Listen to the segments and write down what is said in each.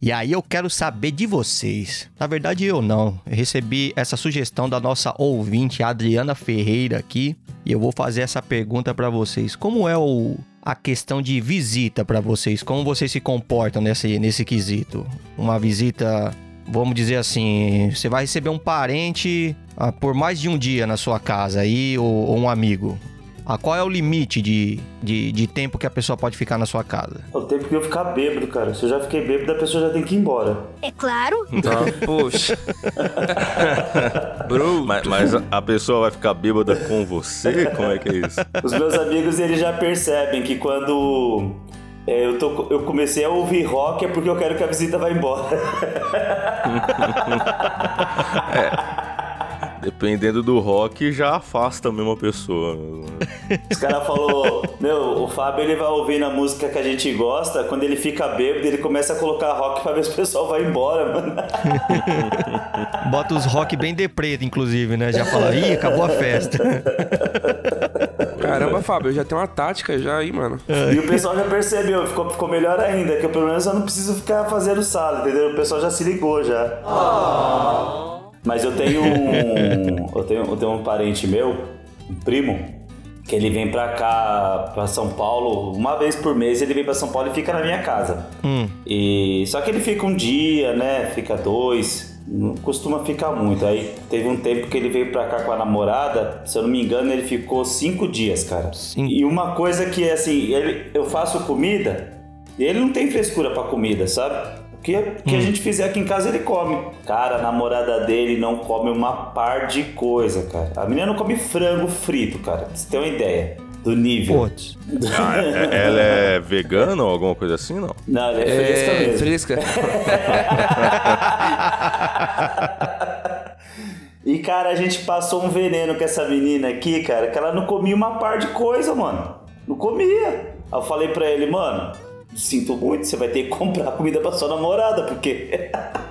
E aí eu quero saber de vocês. Na verdade, eu não. Eu recebi essa sugestão da nossa ouvinte Adriana Ferreira aqui. E eu vou fazer essa pergunta para vocês. Como é o, a questão de visita para vocês? Como vocês se comportam nesse, nesse quesito? Uma visita, vamos dizer assim, você vai receber um parente ah, por mais de um dia na sua casa aí, ou, ou um amigo. Ah, qual é o limite de, de, de, tempo que a pessoa pode ficar na sua casa? O tempo que eu ficar bêbado, cara. Se eu já fiquei bêbado, a pessoa já tem que ir embora. É claro. Ah, poxa. Bro, mas, mas, a pessoa vai ficar bêbada com você? Como é que é isso? Os meus amigos, eles já percebem que quando é, eu, tô, eu comecei a ouvir rock é porque eu quero que a visita vá embora. é. Dependendo do rock, já afasta mesmo a pessoa. Os caras falaram, meu, o Fábio ele vai ouvir na música que a gente gosta, quando ele fica bêbado, ele começa a colocar rock pra ver se o pessoal vai embora, mano. Bota os rock bem depreta, inclusive, né? Já fala, ih, acabou a festa. Caramba, Fábio, já tem uma tática já aí, mano. E o pessoal já percebeu, ficou, ficou melhor ainda, que eu, pelo menos eu não preciso ficar fazendo sala, entendeu? O pessoal já se ligou já. Oh. Mas eu tenho um. eu, tenho, eu tenho um parente meu, um primo, que ele vem pra cá, pra São Paulo, uma vez por mês ele vem pra São Paulo e fica na minha casa. Hum. E só que ele fica um dia, né? Fica dois. Não costuma ficar muito. Aí teve um tempo que ele veio pra cá com a namorada, se eu não me engano, ele ficou cinco dias, cara. Sim. E uma coisa que assim, ele, eu faço comida e ele não tem frescura pra comida, sabe? Que, que hum. a gente fizer aqui em casa, ele come. Cara, a namorada dele não come uma par de coisa, cara. A menina não come frango frito, cara. Pra você ter uma ideia do nível. Putz. Ah, é, é, ela é vegana ou alguma coisa assim, não? Não, ela é, é fresca mesmo. Fresca. e, cara, a gente passou um veneno com essa menina aqui, cara, que ela não comia uma par de coisa, mano. Não comia. Aí eu falei pra ele, mano, sinto muito, você vai ter que comprar comida pra sua namorada, porque.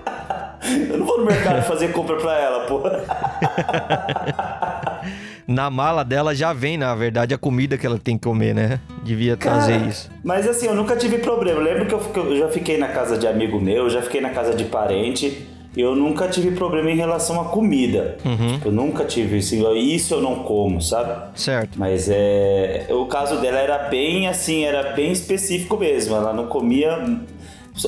Eu não vou no mercado fazer compra pra ela, pô. Na mala dela já vem, na verdade, a comida que ela tem que comer, né? Devia trazer Cara, isso. Mas assim, eu nunca tive problema. Eu lembro que eu, que eu já fiquei na casa de amigo meu, já fiquei na casa de parente eu nunca tive problema em relação à comida. Uhum. Eu nunca tive assim, isso eu não como, sabe? Certo. Mas é, o caso dela era bem assim, era bem específico mesmo. Ela não comia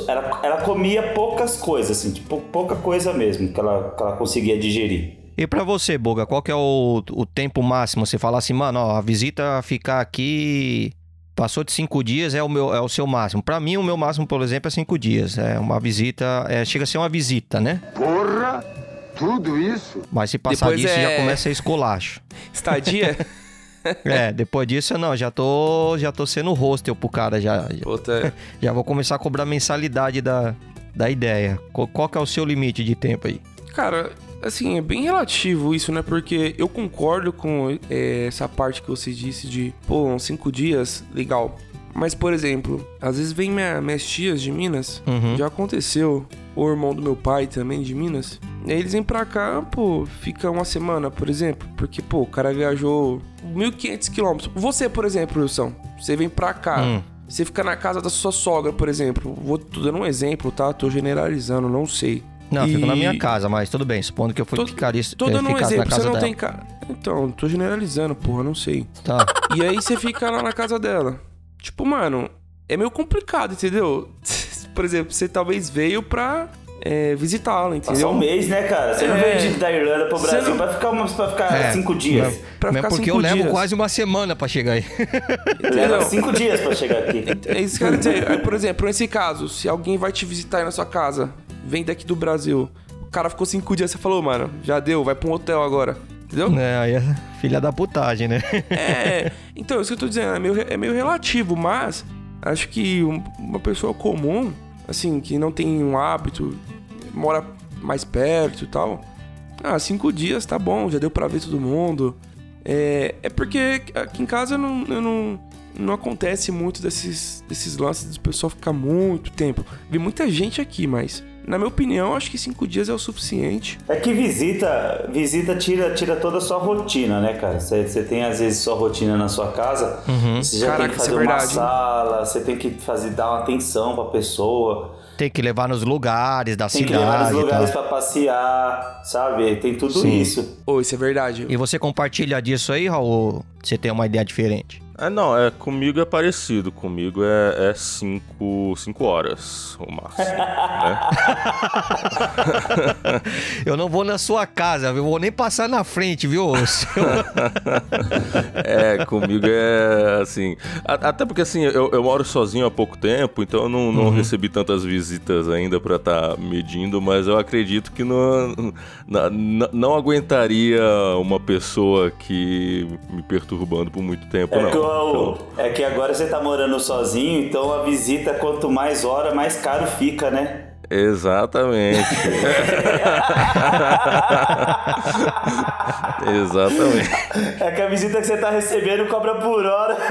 ela, ela comia poucas coisas, assim, tipo, pouca coisa mesmo que ela, que ela conseguia digerir. E para você, Boga, qual que é o, o tempo máximo? Você fala assim, mano, ó, a visita ficar aqui Passou de cinco dias é o, meu, é o seu máximo. Para mim, o meu máximo, por exemplo, é cinco dias. É uma visita, é, chega a ser uma visita, né? Porra! Tudo isso? Mas se passar depois disso, é... já começa a esculacho. Estadia? é, depois disso, não, já tô, já tô sendo hostel pro cara, já. Puta. Já vou começar a cobrar mensalidade da, da ideia. Qual, qual que é o seu limite de tempo aí? Cara, assim, é bem relativo isso, né? Porque eu concordo com é, essa parte que você disse de, pô, uns cinco dias, legal. Mas, por exemplo, às vezes vem minha, minhas tias de Minas, uhum. já aconteceu, o irmão do meu pai também de Minas. E aí eles vêm pra cá, pô, fica uma semana, por exemplo. Porque, pô, o cara viajou 1.500 quilômetros. Você, por exemplo, Wilson, você vem pra cá. Hum. Você fica na casa da sua sogra, por exemplo. Vou tô dando um exemplo, tá? Tô generalizando, não sei. Não, e... fico na minha casa, mas tudo bem. Supondo que eu fui ficar isso. Tô dando um exemplo, você não dela. tem casa. Então, tô generalizando, porra, não sei. Tá. E aí você fica lá na casa dela. Tipo, mano, é meio complicado, entendeu? Por exemplo, você talvez veio pra é, visitá-la, entendeu? Passar um mês, né, cara? Você é... não veio da Irlanda pro Brasil não... pra ficar, uma, pra ficar é, cinco dias. Pra ficar porque eu dias. levo quase uma semana pra chegar aí. Leva cinco dias pra chegar aqui. É isso que eu quero dizer. Por exemplo, nesse caso, se alguém vai te visitar aí na sua casa, vem daqui do Brasil. O cara ficou cinco dias, você falou, mano, já deu, vai pra um hotel agora. Entendeu? É, aí é filha da putagem, né? é, então, isso que eu tô dizendo, é meio, é meio relativo, mas acho que uma pessoa comum, assim, que não tem um hábito, mora mais perto e tal, ah, cinco dias tá bom, já deu pra ver todo mundo. É, é porque aqui em casa eu não, eu não, não acontece muito desses, desses lances do pessoal ficar muito tempo. Vi muita gente aqui, mas na minha opinião, acho que cinco dias é o suficiente. É que visita, visita tira, tira toda a sua rotina, né, cara? Você tem às vezes sua rotina na sua casa, uhum. você já Caraca, tem que fazer é uma sala, você tem que fazer dar uma atenção pra pessoa. Tem que levar nos lugares da Tem que cidade. levar nos e tal. lugares pra passear, sabe? Tem tudo Sim. isso. Ô, isso é verdade. E você compartilha disso aí, Raul? Você tem uma ideia diferente? É, não, é, comigo é parecido. Comigo é 5 é cinco, cinco horas, o máximo. né? Eu não vou na sua casa, eu vou nem passar na frente, viu? É, comigo é assim. a- Até porque assim, eu, eu moro sozinho há pouco tempo, então eu não, não recebi tantas visitas ainda pra estar medindo, mas eu acredito que não, na- não aguentaria uma pessoa que me perturbando por muito tempo, É não. Que, o- Então, é que agora você tá morando sozinho, então a visita, quanto mais hora, mais caro fica, né? exatamente. exatamente. É que a visita que você tá recebendo cobra por hora.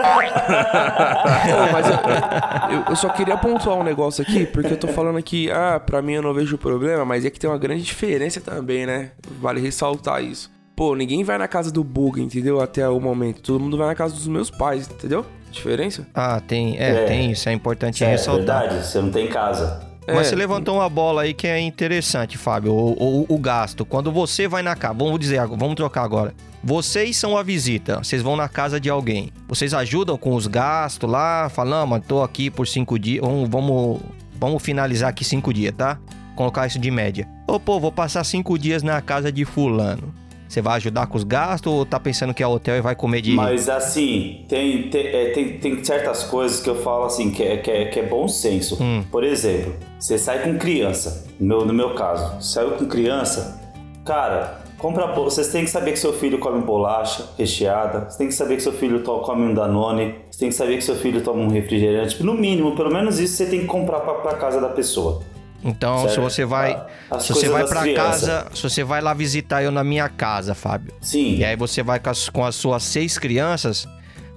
Ô, mas eu, eu- eu só queria pontuar um negócio aqui, porque eu tô falando aqui, ah, pra mim eu não vejo problema, mas é que tem uma grande diferença também, né? Vale ressaltar isso. Pô, ninguém vai na casa do Bug, entendeu? Até o momento. Todo mundo vai na casa dos meus pais, entendeu? Diferença? Ah, tem, é, É. tem isso, é importante É ressaltar. verdade, você não tem casa. Mas É. você levantou uma bola aí que é interessante, Fábio. O, o- o gasto. Quando você vai na casa, vamos dizer, agora- vamos trocar agora. Vocês são a visita, vocês vão na casa de alguém. Vocês ajudam com os gastos lá, falando, mano, tô aqui por cinco dias, vamos, vamos, vamos finalizar aqui cinco dias, tá? Colocar isso de média. Ô, pô, vou passar cinco dias na casa de fulano. Você vai ajudar com os gastos ou tá pensando que é hotel e vai comer de... Mas assim, tem, tem, é, tem, tem certas coisas que eu falo assim, que é, que é, que é bom senso. Hum. Por exemplo, você sai com criança, no meu, no meu caso, saiu com criança, cara, compra Vocês têm que saber que seu filho come bolacha recheada, você tem que saber que seu filho come um Danone, você tem que saber que seu filho toma um refrigerante. No mínimo, pelo menos isso você tem que comprar pra, pra casa da pessoa. Então, se você vai, se você vai para casa, se você vai lá visitar eu na minha casa, Fábio. Sim. E aí você vai com as, com as suas seis crianças,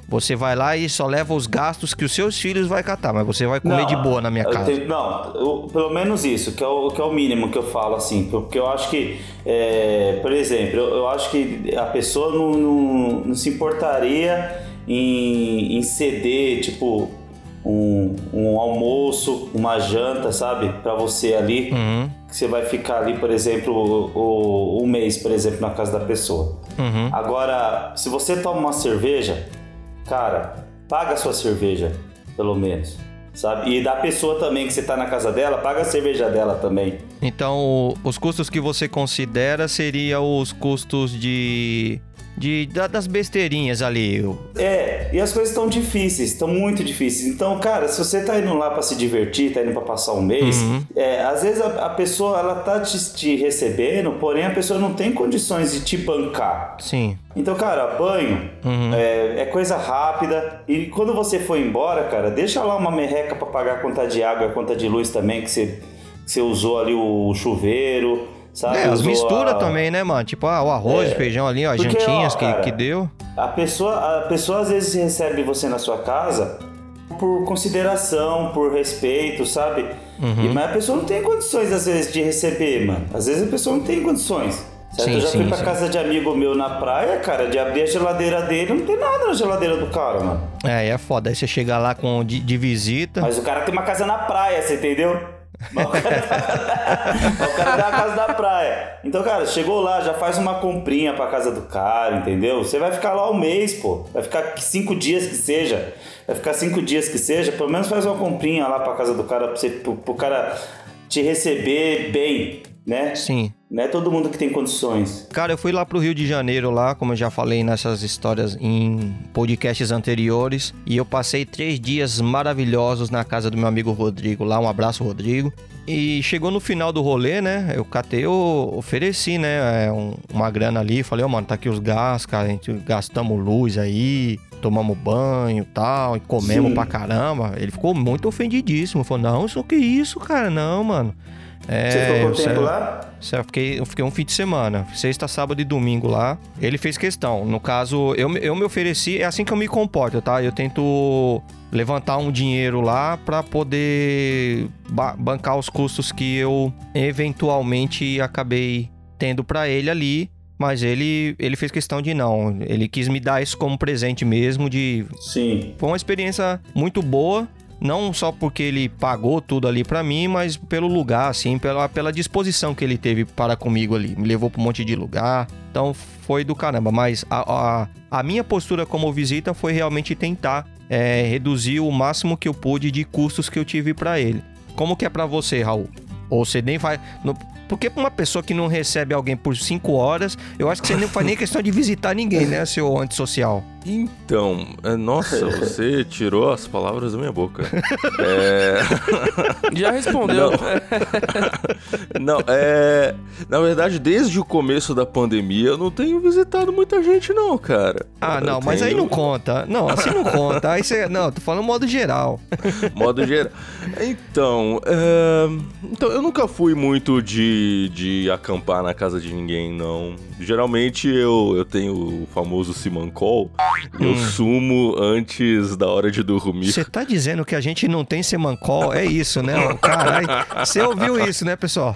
você vai lá e só leva os gastos que os seus filhos vai catar, mas você vai comer de boa na minha casa. tenho- não, eu- pelo menos isso, que é, o, que é o mínimo que eu falo, assim. Porque eu acho que, é, por exemplo, eu, eu acho que a pessoa não, não, não se importaria em, em ceder, tipo, um, um almoço, uma janta, sabe? Pra você ali. Uhum, Que você vai ficar ali, por exemplo, o, um mês, por exemplo, na casa da pessoa. uhum. Agora, se você toma uma cerveja, cara, paga a sua cerveja, pelo menos. Sabe? E da pessoa também que você tá na casa dela, paga a cerveja dela também. Então, os custos que você considera seria os custos de, de da- das besteirinhas ali. É, e as coisas estão difíceis, estão muito difíceis. Então, cara, se você tá indo lá pra se divertir, tá indo pra passar um mês, Uhum. é, às vezes a, a pessoa ela tá te, te recebendo, porém a pessoa não tem condições de te bancar. Sim. Então, cara, banho Uhum. é, é coisa rápida. E quando você for embora, cara, deixa lá uma merreca pra pagar a conta de água e a conta de luz também, que você, que você usou ali o chuveiro, sabe? É, as misturas a- também, né, mano? Tipo, ah, o arroz, É. o feijão ali, ó, as Porque, ó, jantinhas que, que deu. A pessoa, a pessoa às vezes recebe você na sua casa por consideração, por respeito, sabe? Uhum. E, mas a pessoa não tem condições, às vezes, de receber, mano. Às vezes a pessoa não tem condições. Certo? Sim, eu já sim, fui pra sim. casa de amigo meu na praia, cara, de abrir a geladeira dele, não tem nada na geladeira do cara, mano. É, é foda. Aí você chega lá com de, de visita. Mas o cara tem uma casa na praia, você entendeu? O cara, tem uma casa na praia. Então, cara, chegou lá, já faz uma comprinha pra casa do cara, entendeu? Você vai ficar lá um mês, pô. Vai ficar cinco dias que seja. Vai ficar cinco dias que seja. Pelo menos faz uma comprinha lá pra casa do cara, pra você, pro, pro cara te receber bem, né? Sim. Não é todo mundo que tem condições. Cara, eu fui lá pro Rio de Janeiro lá, como eu já falei nessas histórias em podcasts anteriores, e eu passei três dias maravilhosos na casa do meu amigo Rodrigo lá. Um abraço, Rodrigo. E chegou no final do rolê, né? Eu catei, eu ofereci, né? é, um- uma grana ali. Falei, ó, mano, tá aqui os gastos, cara. A gente gastamos luz aí, tomamos banho e tal, e comemos Sim. pra caramba. Ele ficou muito ofendidíssimo. Falou, não, isso que isso, cara? Não, mano. É, Você ficou quanto tempo lá? Eu fiquei, eu fiquei um fim de semana, sexta, sábado e domingo lá. Ele fez questão. No caso, eu, me- eu me ofereci, é assim que eu me comporto, tá? Eu tento levantar um dinheiro lá pra poder ba- bancar os custos que eu eventualmente acabei tendo pra ele ali. Mas ele, ele fez questão de não. Ele quis me dar isso como presente mesmo, de Sim. foi uma experiência muito boa. Não só porque ele pagou tudo ali pra mim, mas pelo lugar, assim, pela, pela disposição que ele teve para comigo ali. Me levou pra um monte de lugar. Então foi do caramba. Mas a, a, a minha postura como visita foi realmente tentar é, reduzir o máximo que eu pude de custos que eu tive pra ele. Como que é pra você, Raul? Ou você nem vai. no- porque pra uma pessoa que não recebe alguém por cinco horas, eu acho que você não faz nem questão de visitar ninguém, né, seu antissocial? Então, é, nossa, você tirou as palavras da minha boca. É, Já respondeu. não, é. Na verdade, desde o começo da pandemia, eu não tenho visitado muita gente, não, cara. Ah, Eu não, mas aí tenho- não conta. Não, assim não conta. Aí você. Não, tô falando modo geral. Modo geral. Então, é, então, eu nunca fui muito de, de acampar na casa de ninguém, não. Geralmente eu, eu tenho o famoso Simancol. Eu sumo antes da hora de dormir. Você tá dizendo que a gente não tem semancol? É isso, né? Caralho. Você ouviu isso, né, pessoal?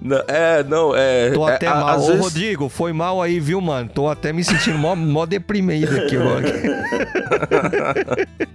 Não, é, não, é. Tô é, até a- mal. Ô, vezes- Rodrigo, foi mal aí, viu, mano? Tô até me sentindo mó, mó deprimido aqui, ó.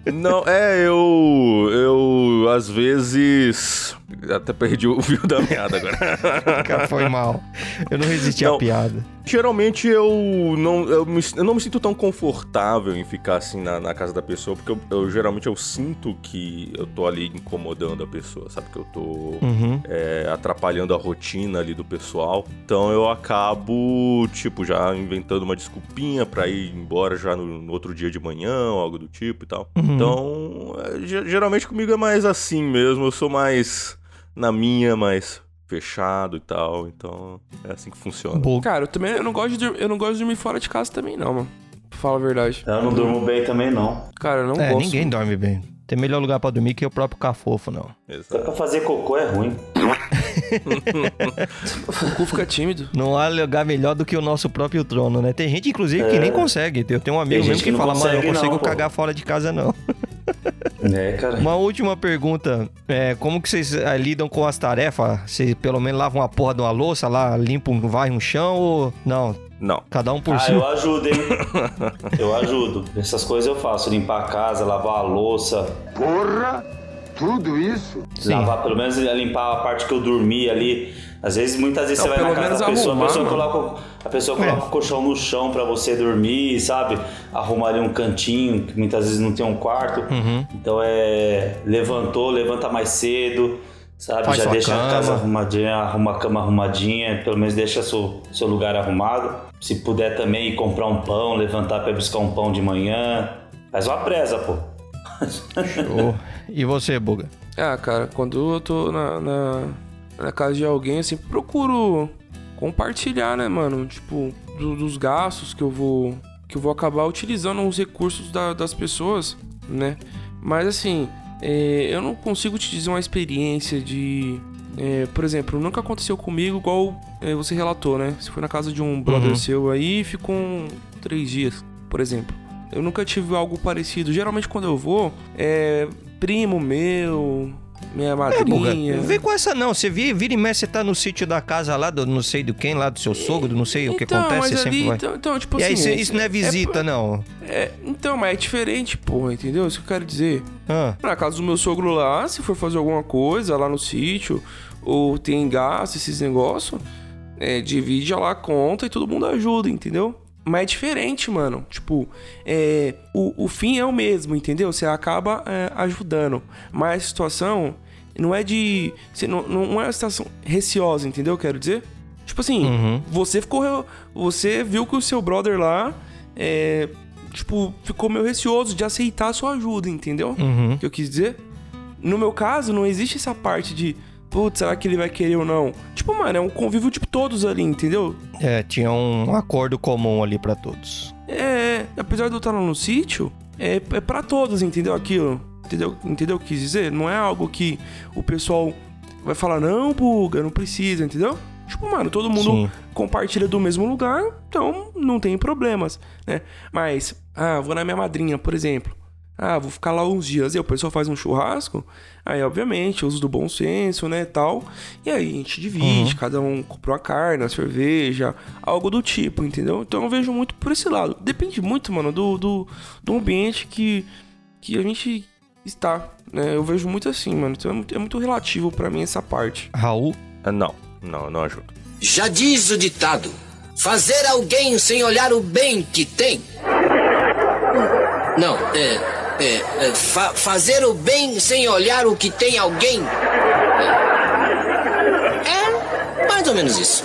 Não, é, eu. Eu, às vezes. Até perdi o fio da meada agora. Foi mal. Eu não resisti à piada. Geralmente eu não, eu, me- eu não me sinto tão confortável em ficar assim na, na casa da pessoa, porque eu, eu- geralmente eu sinto que eu tô ali incomodando a pessoa, sabe? Que eu tô Uhum. é, atrapalhando a rotina ali do pessoal. Então eu acabo, tipo, já inventando uma desculpinha pra ir embora já no, no outro dia de manhã, ou algo do tipo e tal. Uhum. Então, é, ge- geralmente comigo é mais assim mesmo, eu sou mais na minha, mais fechado e tal. Então, é assim que funciona. Boa. Cara, eu também eu não gosto de dormir, eu não gosto de dormir fora de casa também, não, mano. Pra falar a verdade. Eu não durmo bem também, não. Cara, eu não É, gosto. ninguém dorme bem. Tem melhor lugar pra dormir que o próprio cafofo, não. Até Exato. pra fazer cocô é ruim. O cu fica tímido. Não há lugar melhor do que o nosso próprio trono, né? Tem gente, inclusive, que nem consegue. Eu tenho um amigo mesmo que, que fala, mano, eu não consegue, consigo não, pô." cagar fora de casa, não. É, cara. Uma última pergunta. É, como que vocês eh, lidam com as tarefas? Vocês pelo menos lavam a porra de uma louça lá, limpam, varrem um chão ou... Não, Não. cada um por Ah, si. eu ajudo, hein? Eu ajudo. Essas coisas eu faço. Limpar a casa, lavar a louça. Porra! Tudo isso? Sim. Lavar, pelo menos limpar a parte que eu dormi ali. Às vezes, muitas vezes Não, você vai na casa da pessoa, a arrumar, pessoa mano. coloca, o- a pessoa É. coloca o colchão no chão pra você dormir, sabe? Arruma ali um cantinho, que muitas vezes não tem um quarto. Uhum. Então é. Levantou, levanta mais cedo, sabe? Faz Já deixa cama. a casa arrumadinha, arruma a cama arrumadinha, pelo menos deixa seu, seu lugar arrumado. Se puder também ir comprar um pão, levantar pra buscar um pão de manhã. Faz uma presa, pô. Show. E você, Buga? Ah, cara, quando eu tô na, na, na casa de alguém, sempre procuro compartilhar, né, mano? Tipo, do- dos gastos que eu vou. Que eu vou acabar utilizando os recursos da- das pessoas, né? Mas assim, é, eu não consigo te dizer uma experiência de. é, por exemplo, nunca aconteceu comigo igual é, você relatou, né? Você foi na casa de um brother Uhum. seu aí e ficou um- três dias, por exemplo. Eu nunca tive algo parecido. Geralmente quando eu vou, é primo meu, minha É, madrinha. vem com essa não. Você vira, vira e mexe, você tá no sítio da casa lá, do não sei do quem, lá do seu sogro, não sei o que Então, acontece, você sempre ali, vai. Então, então, tipo e aí, assim. cê- isso não é visita, não. é- então, mas é diferente, porra, entendeu? Isso que eu quero dizer. Ah, Na casa do meu sogro lá, se for fazer alguma coisa lá no sítio, ou tem gasto, esses negócios, é, divide lá a conta e todo mundo ajuda, entendeu? Mas é diferente, mano. Tipo, é, o, o fim é o mesmo, entendeu? Você acaba é, ajudando. Mas a situação não é de. você Não, não é uma situação receosa, entendeu? Quero dizer. Tipo assim, Uhum. você ficou. Você viu que o seu brother lá. É, tipo, ficou meio receoso de aceitar a sua ajuda, entendeu? uhum. que eu quis dizer. No meu caso, não existe essa parte de, putz, será que ele vai querer ou não? Tipo, mano, é um convívio de todos ali, entendeu? É, tinha um acordo comum ali pra todos. É, apesar de eu estar lá no sítio, é, é para todos, entendeu? Aquilo. Entendeu? Entendeu o que quis dizer? Não é algo que o pessoal vai falar, não, buga, não precisa, entendeu? Tipo, mano, todo mundo Sim. compartilha do mesmo lugar, então não tem problemas, né? Mas, ah, vou na minha madrinha, por exemplo. Ah, vou ficar lá uns dias. E o pessoal faz um churrasco. Aí, obviamente, uso do bom senso, né, tal. E aí a gente divide, cada um compra uma carne, uma cerveja, algo do tipo, entendeu? Então eu vejo muito por esse lado. Depende muito, mano, do, do, do ambiente que, que a gente está. Né? Eu vejo muito assim, mano. Então é muito, é muito relativo para mim essa parte. Raul, Ah, Não, não, não ajuda. Já diz o ditado: fazer alguém sem olhar o bem que tem. Não, é. É, é, fa- fazer o bem sem olhar o que tem alguém. É mais ou menos isso.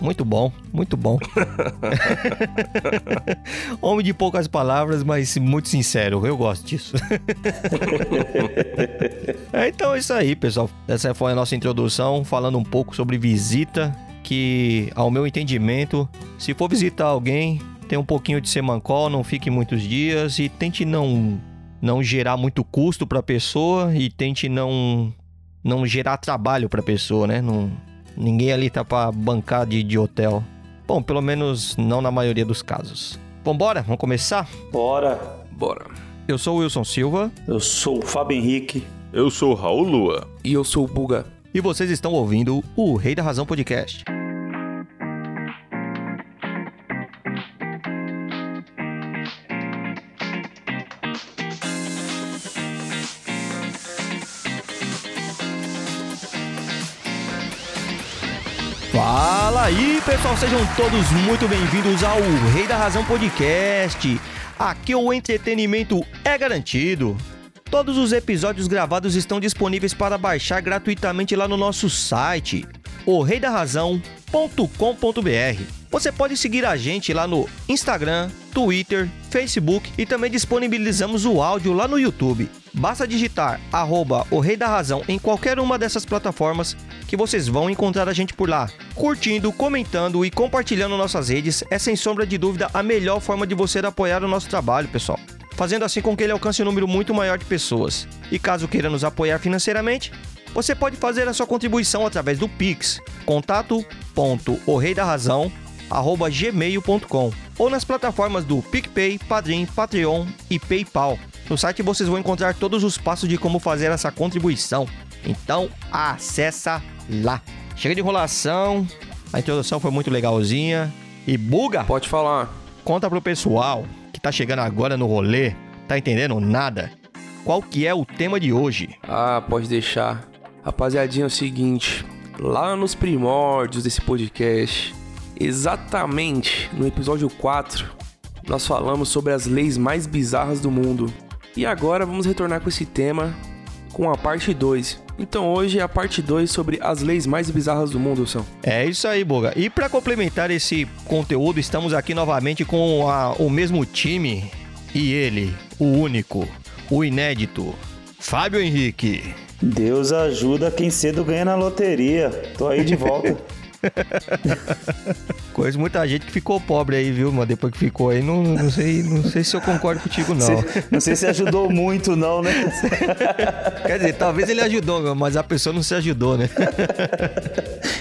muito bom, muito bom. Homem de poucas palavras, mas muito sincero. Eu gosto disso. É, então é isso aí, pessoal. Essa foi a nossa introdução, falando um pouco sobre visita. Que, ao meu entendimento, se for visitar alguém, tem um pouquinho de semancol, não fique muitos dias e tente não não gerar muito custo para a pessoa e tente não não gerar trabalho para a pessoa, né? Não, ninguém ali tá para bancar de, de hotel. Bom, pelo menos não na maioria dos casos. Vambora, vamos começar? Bora. Bora. Eu sou o Wilson Silva Eu sou o Fábio Henrique. Eu sou o Raul Lua. E eu sou o Buga. e vocês estão ouvindo o Rei da Razão Podcast. Aí, pessoal, sejam todos muito bem-vindos ao Rei da Razão Podcast. Aqui o entretenimento é garantido. Todos os episódios gravados estão disponíveis para baixar gratuitamente lá no nosso site, orreidarrazão.com.br. Você pode seguir a gente lá no Instagram, Twitter, Facebook e também disponibilizamos o áudio lá no YouTube. Basta digitar arroba o Rei da Razão em qualquer uma dessas plataformas que vocês vão encontrar a gente por lá. Curtindo, comentando e compartilhando nossas redes é sem sombra de dúvida a melhor forma de você apoiar o nosso trabalho, pessoal. Fazendo assim com que ele alcance um número muito maior de pessoas. E caso queira nos apoiar financeiramente, você pode fazer a sua contribuição através do Pix, contato.orreidarrazão.gmail.com ou nas plataformas do PicPay, Padrim, Patreon e PayPal. No site vocês vão encontrar todos os passos de como fazer essa contribuição. Então, acessa lá. Chega de enrolação, a introdução foi muito legalzinha. E buga, Pode falar. conta pro pessoal que tá chegando agora no rolê, tá entendendo nada. Qual que é o tema de hoje? Ah, pode deixar. Rapaziadinha, é o seguinte. Lá nos primórdios desse podcast, exatamente no episódio 4, nós falamos sobre as leis mais bizarras do mundo. E agora vamos retornar com esse tema com a parte 2. Então hoje é a parte 2 sobre as leis mais bizarras do mundo, são. É isso aí, Boga. E para complementar esse conteúdo, estamos aqui novamente com a- o mesmo time e ele, o único, o inédito, Fábio Henrique. Deus ajuda quem cedo ganha na loteria. Tô aí de volta. Conheço muita gente que ficou pobre aí, viu, mano? Depois que ficou aí, não, não, sei, não sei se eu concordo contigo, não. Cê- não sei se ajudou muito, não, né? Quer dizer, talvez ele ajudou, mas a pessoa não se ajudou, né?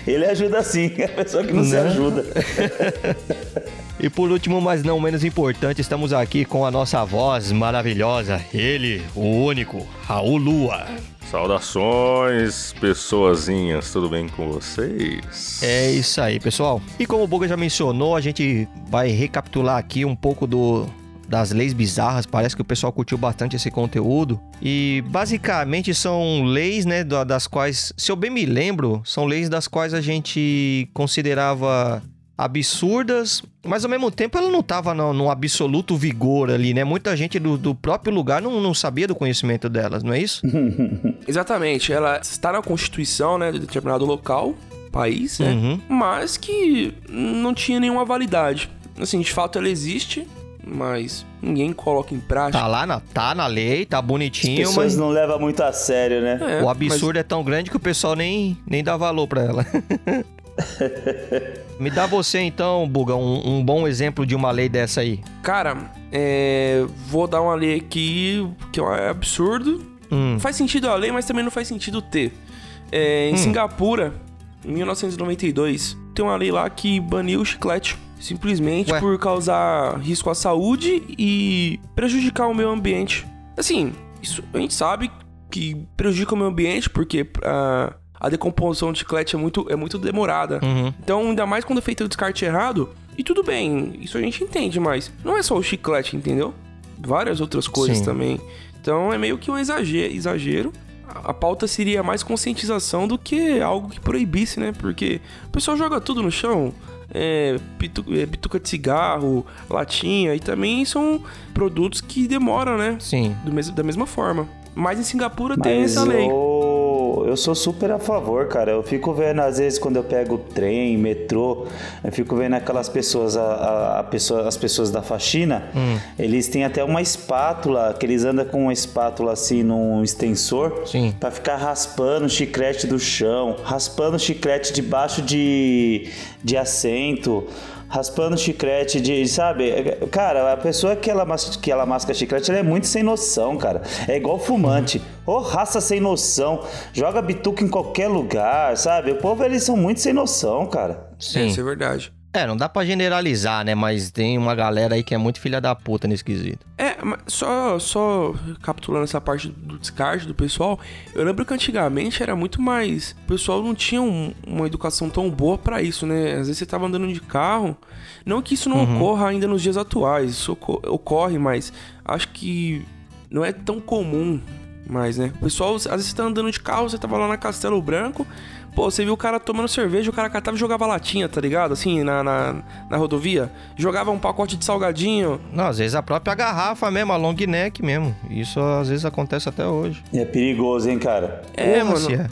Ele ajuda sim, a pessoa que não se Né? ajuda. E por último, mas não menos importante, estamos aqui com a nossa voz maravilhosa, ele, o único, Raul Lua. Saudações, pessoazinhas, tudo bem com vocês? É isso aí, pessoal. E como o Boga já mencionou, a gente vai recapitular aqui um pouco do das leis bizarras. Parece que o pessoal curtiu bastante esse conteúdo. E basicamente são leis, né, da- das quais, se eu bem me lembro, são leis das quais a gente considerava absurdas, mas ao mesmo tempo ela não estava num absoluto vigor ali, né? Muita gente do, do próprio lugar não, não sabia do conhecimento delas, não é isso? Exatamente, ela está na constituição, né, de determinado local, país, né? Uhum. mas que não tinha nenhuma validade. Assim, de fato ela existe, mas ninguém coloca em prática. Tá lá, na, tá na lei, tá As bonitinho, pessoas mas não levam muito a sério, né? É, o absurdo é tão grande que o pessoal nem, nem dá valor pra ela. Me dá você então, Buga, um, um bom exemplo de uma lei dessa aí. cara, é, vou dar uma lei aqui que é absurdo. Hum. Faz sentido a lei, mas também não faz sentido ter. É, em Singapura, em 1992, tem uma lei lá que baniu o chiclete. Simplesmente Ué. por causar risco à saúde e prejudicar o meio ambiente. Assim, isso a gente sabe que prejudica o meio ambiente porque ah, a decomposição do chiclete é muito, é muito demorada. Uhum. Então, ainda mais quando é feito o descarte errado. E tudo bem, isso a gente entende, mas não é só o chiclete, entendeu? Várias outras coisas Sim. também. Então é meio que um exagero. exagero. A pauta seria mais conscientização do que algo que proibisse, né? Porque o pessoal joga tudo no chão. É, pitu, é, bituca de cigarro, latinha, e também são produtos que demoram, né? Sim. Do mesmo, da mesma forma. Mas em Singapura tem essa lei. Eu, eu sou super a favor, cara. Eu fico vendo, às vezes, quando eu pego trem, metrô, eu fico vendo aquelas pessoas, a, a, a pessoa, as pessoas da faxina, Hum. eles têm até uma espátula, que eles andam com uma espátula assim num extensor pra ficar raspando o chiclete do chão, raspando o chiclete debaixo de, de assento. Raspando chiclete de, sabe? Cara, a pessoa que ela, que ela masca chiclete, ela é muito sem noção, cara. É igual fumante. Ô, raça sem noção. Joga bituca em qualquer lugar, sabe? O povo, eles são muito sem noção, cara. É, Sim. isso é verdade. É, não dá pra generalizar, né? Mas tem uma galera aí que é muito filha da puta nesse quesito. É, mas só, só capitulando essa parte do descarte do pessoal, eu lembro que antigamente era muito mais. O pessoal não tinha um- uma educação tão boa pra isso, né? Às vezes você tava andando de carro. Não que isso não ocorra ainda nos dias atuais, isso oco- ocorre, mas acho que não é tão comum mais, né? O pessoal, às vezes você tá andando de carro, você tava lá na Castelo Branco. Pô, você viu o cara tomando cerveja, o cara catava e jogava latinha, tá ligado? Assim, na, na, na rodovia. Jogava um pacote de salgadinho. Não, às vezes a própria garrafa mesmo, a long neck mesmo. Isso às vezes acontece até hoje. É perigoso, hein, cara? É, Porra, mano. se é.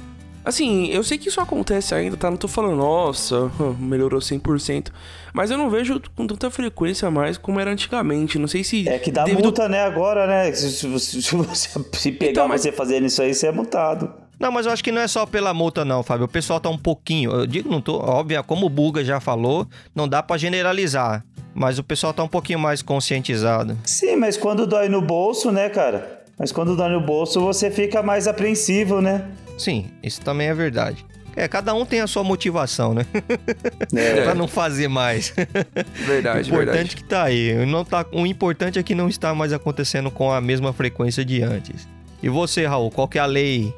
Assim, eu sei que isso acontece ainda, tá? Não tô falando, nossa, melhorou 100%. Mas eu não vejo com tanta frequência mais como era antigamente. Não sei se. É que dá devido- multa, né, agora, né? Se, se- se- se pegar Então, mas- você fazendo isso aí, você é multado. Não, mas eu acho que não é só pela multa, não, Fábio. O pessoal tá um pouquinho. Eu digo, não tô. Óbvio, como o Buga já falou, não dá pra generalizar. Mas o pessoal tá um pouquinho mais conscientizado. Sim, mas quando dói no bolso, né, cara? Mas quando dói no bolso, você fica mais apreensivo, né? Sim, isso também é verdade. É, cada um tem a sua motivação, né? É. pra não fazer mais. Verdade, o importante verdade. que tá aí. Não tá, o importante é que não está mais acontecendo com a mesma frequência de antes. E você, Raul, qual que é a lei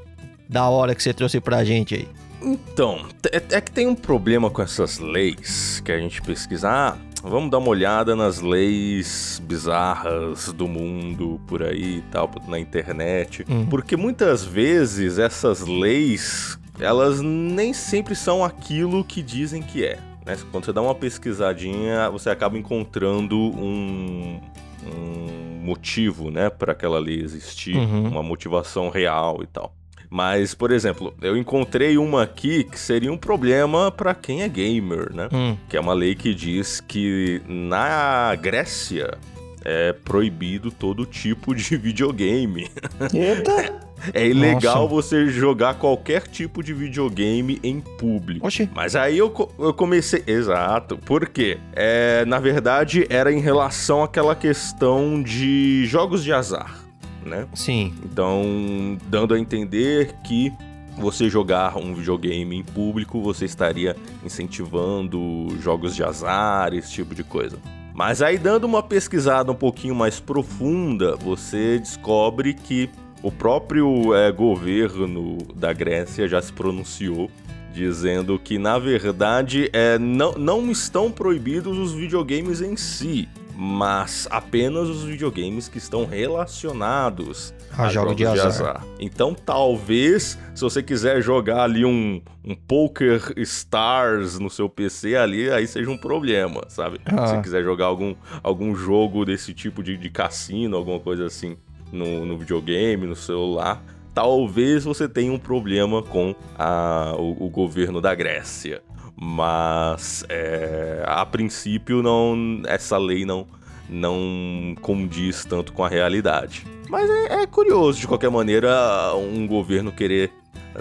da hora que você trouxe pra gente aí? Então, é, é que tem um problema com essas leis que a gente pesquisa. Ah, vamos dar uma olhada nas leis bizarras do mundo por aí e tal, na internet. Porque muitas vezes essas leis, elas nem sempre são aquilo que dizem que é. né? Quando você dá uma pesquisadinha, você acaba encontrando um, um motivo, né, para aquela lei existir, Uhum. uma motivação real e tal. Mas, por exemplo, eu encontrei uma aqui que seria um problema pra quem é gamer, né? Hum, Que é uma lei que diz que na Grécia é proibido todo tipo de videogame. Eita! É ilegal Nossa. você jogar qualquer tipo de videogame em público. Oxi. Mas aí eu, eu comecei. Exato. Por quê? É, na verdade, era em relação àquela questão de jogos de azar, né? sim. Então, dando a entender que você jogar um videogame em público, você estaria incentivando jogos de azar, esse tipo de coisa. Mas aí, dando uma pesquisada um pouquinho mais profunda, você descobre que o próprio eh, governo da Grécia já se pronunciou. Dizendo que, na verdade, é, não, não estão proibidos os videogames em si, mas apenas os videogames que estão relacionados A jogo de azar. Então, talvez, se você quiser jogar ali um, um Poker Stars no seu PC ali, aí seja um problema, sabe? Ah. Se você quiser jogar algum, algum jogo desse tipo de, de cassino, alguma coisa assim, no, no videogame, no celular, talvez você tenha um problema com a, o, o governo da Grécia. Mas, é, a princípio, não, essa lei não, não condiz tanto com a realidade. Mas é, é curioso, de qualquer maneira, um governo querer,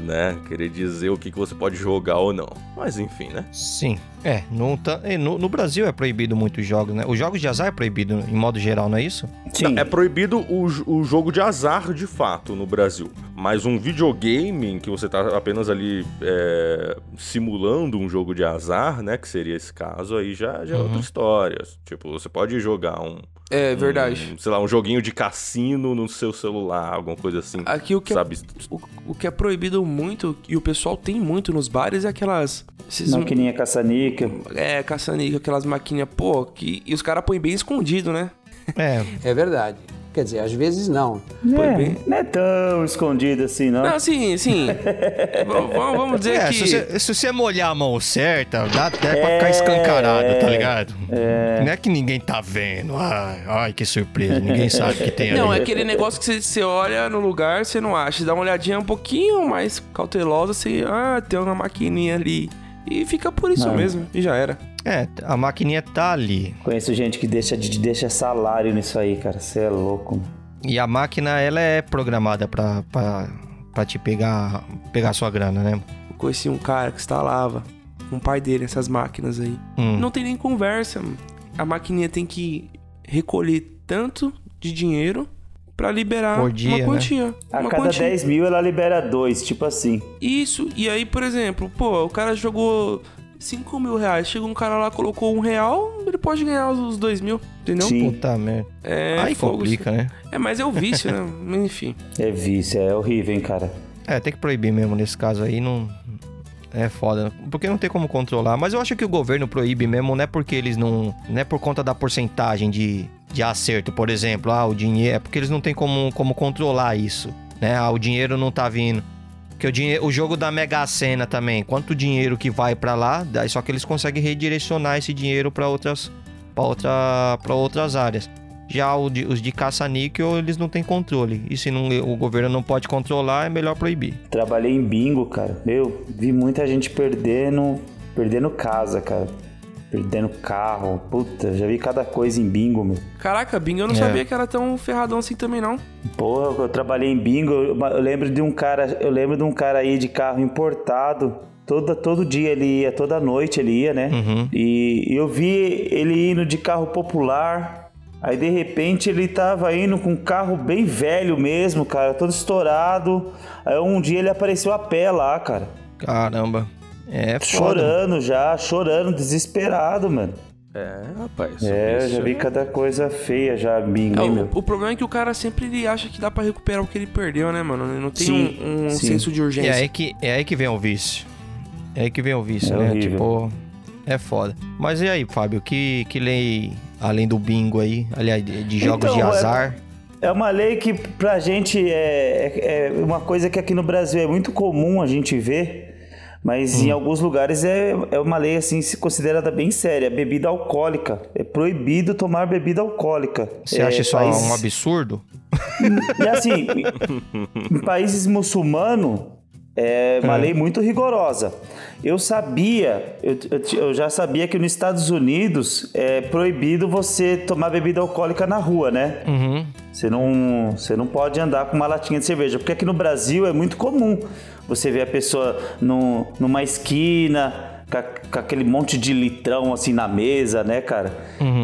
né, querer dizer o que, que você pode jogar ou não. Mas enfim, né? Sim. É, não tá, é, no, no Brasil é proibido muitos jogos, né? Os jogos de azar é proibido em modo geral, não é isso? Sim. Não, é proibido o, o jogo de azar de fato no Brasil. Mas um videogame em que você tá apenas ali é, simulando um jogo de azar, né? Que seria esse caso, aí já, já é outra história. Tipo, você pode jogar um. É verdade. um, sei lá, um joguinho de cassino no seu celular, alguma coisa assim. Aqui o que, é, sabe? o, o que é proibido muito, e o pessoal tem muito nos bares, é aquelas. Esses, Maquininha caçanica. é, caçanica, aquelas maquininhas, pô, que, e os caras põem bem escondido, né? É, É verdade. Quer dizer, às vezes não. É, bem. não é tão escondido assim, não. Não, sim, sim. vamos, vamos dizer É, que. se você, se você molhar a mão certa, dá até pra ficar escancarado, tá ligado? Não é que ninguém tá vendo. Ai, ai, que surpresa. Ninguém sabe que tem ali. Não, é aquele negócio que você, você olha no lugar, você não acha. Dá uma olhadinha um pouquinho mais cautelosa, você. Ah, tem uma maquininha ali. E fica por isso Não. mesmo. E já era. É, a maquininha tá ali. Conheço gente que deixa, de- deixa salário nisso aí, cara. Você é louco. mano. E a máquina, ela é programada pra, pra, pra te pegar, pegar sua grana, né? Eu conheci um cara que instalava um pai dele, essas máquinas aí. Hum. Não tem nem conversa. mano. A maquininha tem que recolher tanto de dinheiro pra liberar Por dia, uma né? quantia. A uma cada quantia. 10 mil ela libera dois, tipo assim. Isso, e aí, por exemplo, pô, o cara jogou 5 mil reais, chegou um cara lá, colocou um real, ele pode ganhar os 2 mil, entendeu? Sim. Puta merda. É, Aí fogo, complica, né? É, mas é o vício, né? Mas Enfim. É vício, é horrível, hein, cara. É, tem que proibir mesmo nesse caso aí, não. É foda, porque não tem como controlar. Mas eu acho que o governo proíbe mesmo, não é porque eles não. Não é por conta da porcentagem de, de acerto, por exemplo. Ah, o dinheiro. É porque eles não têm como, como controlar isso. Né? Ah, o dinheiro não tá vindo. Porque o, dinheiro, o jogo da Mega Sena também, quanto dinheiro que vai pra lá, daí só que eles conseguem redirecionar esse dinheiro pra outras, pra outra, pra outras áreas. Já de- os de caça-níquel, eles não têm controle. E se não, o governo não pode controlar, é melhor proibir. Trabalhei em bingo, cara. Meu, vi muita gente perdendo, perdendo casa, cara. Perdendo carro. Puta, já vi cada coisa em bingo, meu. Caraca, Bing, eu não É. sabia que era tão ferradão assim também, não. Porra, eu trabalhei em bingo, eu, lembro de um cara, eu lembro de um cara aí de carro importado. Toda, todo dia ele ia, toda noite ele ia, né? Uhum. E eu vi ele indo de carro popular. Aí de repente ele tava indo com um carro bem velho mesmo, cara, todo estourado. Aí um dia ele apareceu a pé lá, cara. Caramba. É foda. Chorando já, chorando, desesperado, mano. É, rapaz. É, eu isso já vi cada coisa feia já, bingo, É, o, o problema é que o cara sempre ele acha que dá pra recuperar o que ele perdeu, né, mano? Ele não tem Sim, um, um sim. senso de urgência. é aí, que, é aí que vem o vício. É aí que vem o vício, É né? horrível. Tipo, é foda. Mas e aí, Fábio, que, que lei, além do bingo aí, aliás, de, jogos Então, de é- azar, É uma lei que pra gente é, é, é uma coisa que aqui no Brasil é muito comum a gente ver, mas Hum. em alguns lugares é, é uma lei assim se considerada bem séria, bebida alcoólica. É proibido tomar bebida alcoólica. você É, acha isso países- um absurdo? E assim, em países muçulmanos, é uma lei muito rigorosa. Eu sabia, eu, eu eu já sabia que nos Estados Unidos é proibido você tomar bebida alcoólica na rua, né? Uhum. Você não, você não pode andar com uma latinha de cerveja, porque aqui no Brasil é muito comum você ver a pessoa no, numa esquina com, aquele monte de litrão assim na mesa, né, cara?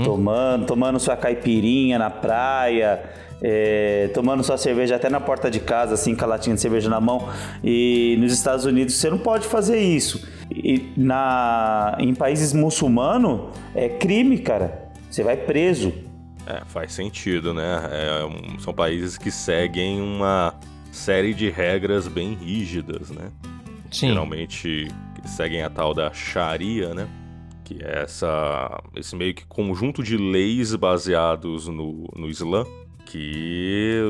Tomando, tomando sua caipirinha na praia, é, tomando sua cerveja até na porta de casa, assim, com a latinha de cerveja na mão. E nos Estados Unidos você não pode fazer isso. E na, em países muçulmanos é crime, cara. Você vai preso. É, faz sentido, né? É, são países que seguem uma série de regras bem rígidas, né? Sim. Geralmente seguem a tal da Sharia, né? Que é essa, esse meio que conjunto de leis baseados no, no Islã. Que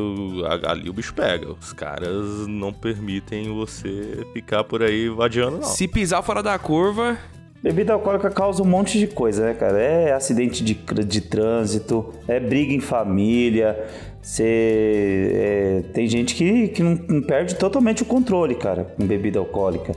ali o bicho pega. Os caras não permitem você ficar por aí vadiando, não. Se pisar fora da curva, Bebida alcoólica causa um monte de coisa, né, cara? É acidente de, de trânsito, é briga em família. Você, é, tem gente que, que não, não perde totalmente o controle, cara, com bebida alcoólica.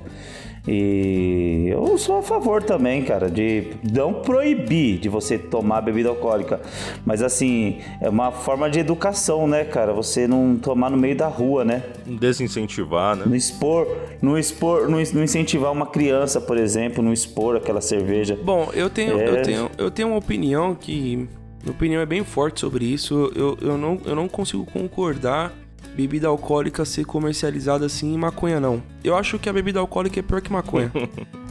E eu sou a favor também, cara, de não proibir de você tomar bebida alcoólica. Mas assim, é uma forma de educação, né, cara? Você não tomar no meio da rua, né? Desincentivar, né? Não expor, não expor, não incentivar uma criança, por exemplo, não expor aquela cerveja. Bom, eu tenho, É. eu tenho, eu tenho uma opinião que. Minha opinião é bem forte sobre isso. Eu, eu, não, eu não consigo concordar bebida alcoólica ser comercializada assim em maconha, não. Eu acho que a bebida alcoólica é pior que maconha.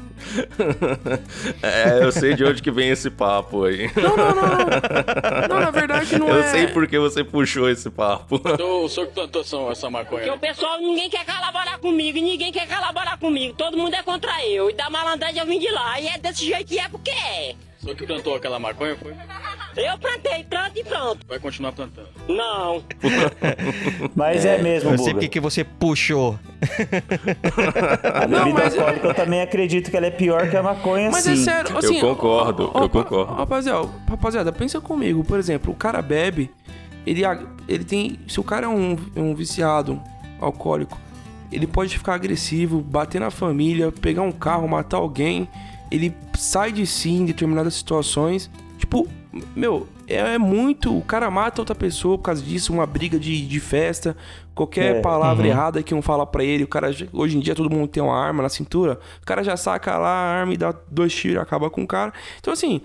É, eu sei de onde que vem esse papo aí. não, não, não, não. Não, na verdade não Eu é. sei por que você puxou esse papo. O senhor que plantou essa, essa maconha? Porque o pessoal, ninguém quer colaborar comigo, e ninguém quer colaborar comigo. Todo mundo é contra eu. E da malandragem eu vim de lá. E é desse jeito que é porque é. O senhor que plantou aquela maconha foi? Eu plantei, planta e pronto. Vai continuar plantando. Não. Mas é, mesmo, Eu sei Buga. porque que você puxou. A Não, bebida mas- alcoólica eu também acredito que ela é pior que a maconha, Mas sim. é sério, assim. concordo, ó, ó, eu concordo. Rapaziada, rapaziada, pensa comigo. Por exemplo, o cara bebe, ele, ele tem. Se o cara é um, um viciado alcoólico, ele pode ficar agressivo, bater na família, pegar um carro, matar alguém. Ele sai de si em determinadas situações. Tipo, meu, é, é muito. O cara mata outra pessoa por causa disso, uma briga de, de festa. Qualquer É, palavra errada que um fala pra ele, o cara. Hoje em dia todo mundo tem uma arma na cintura. O cara já saca lá a arma e dá dois tiros e acaba com o cara. Então, assim,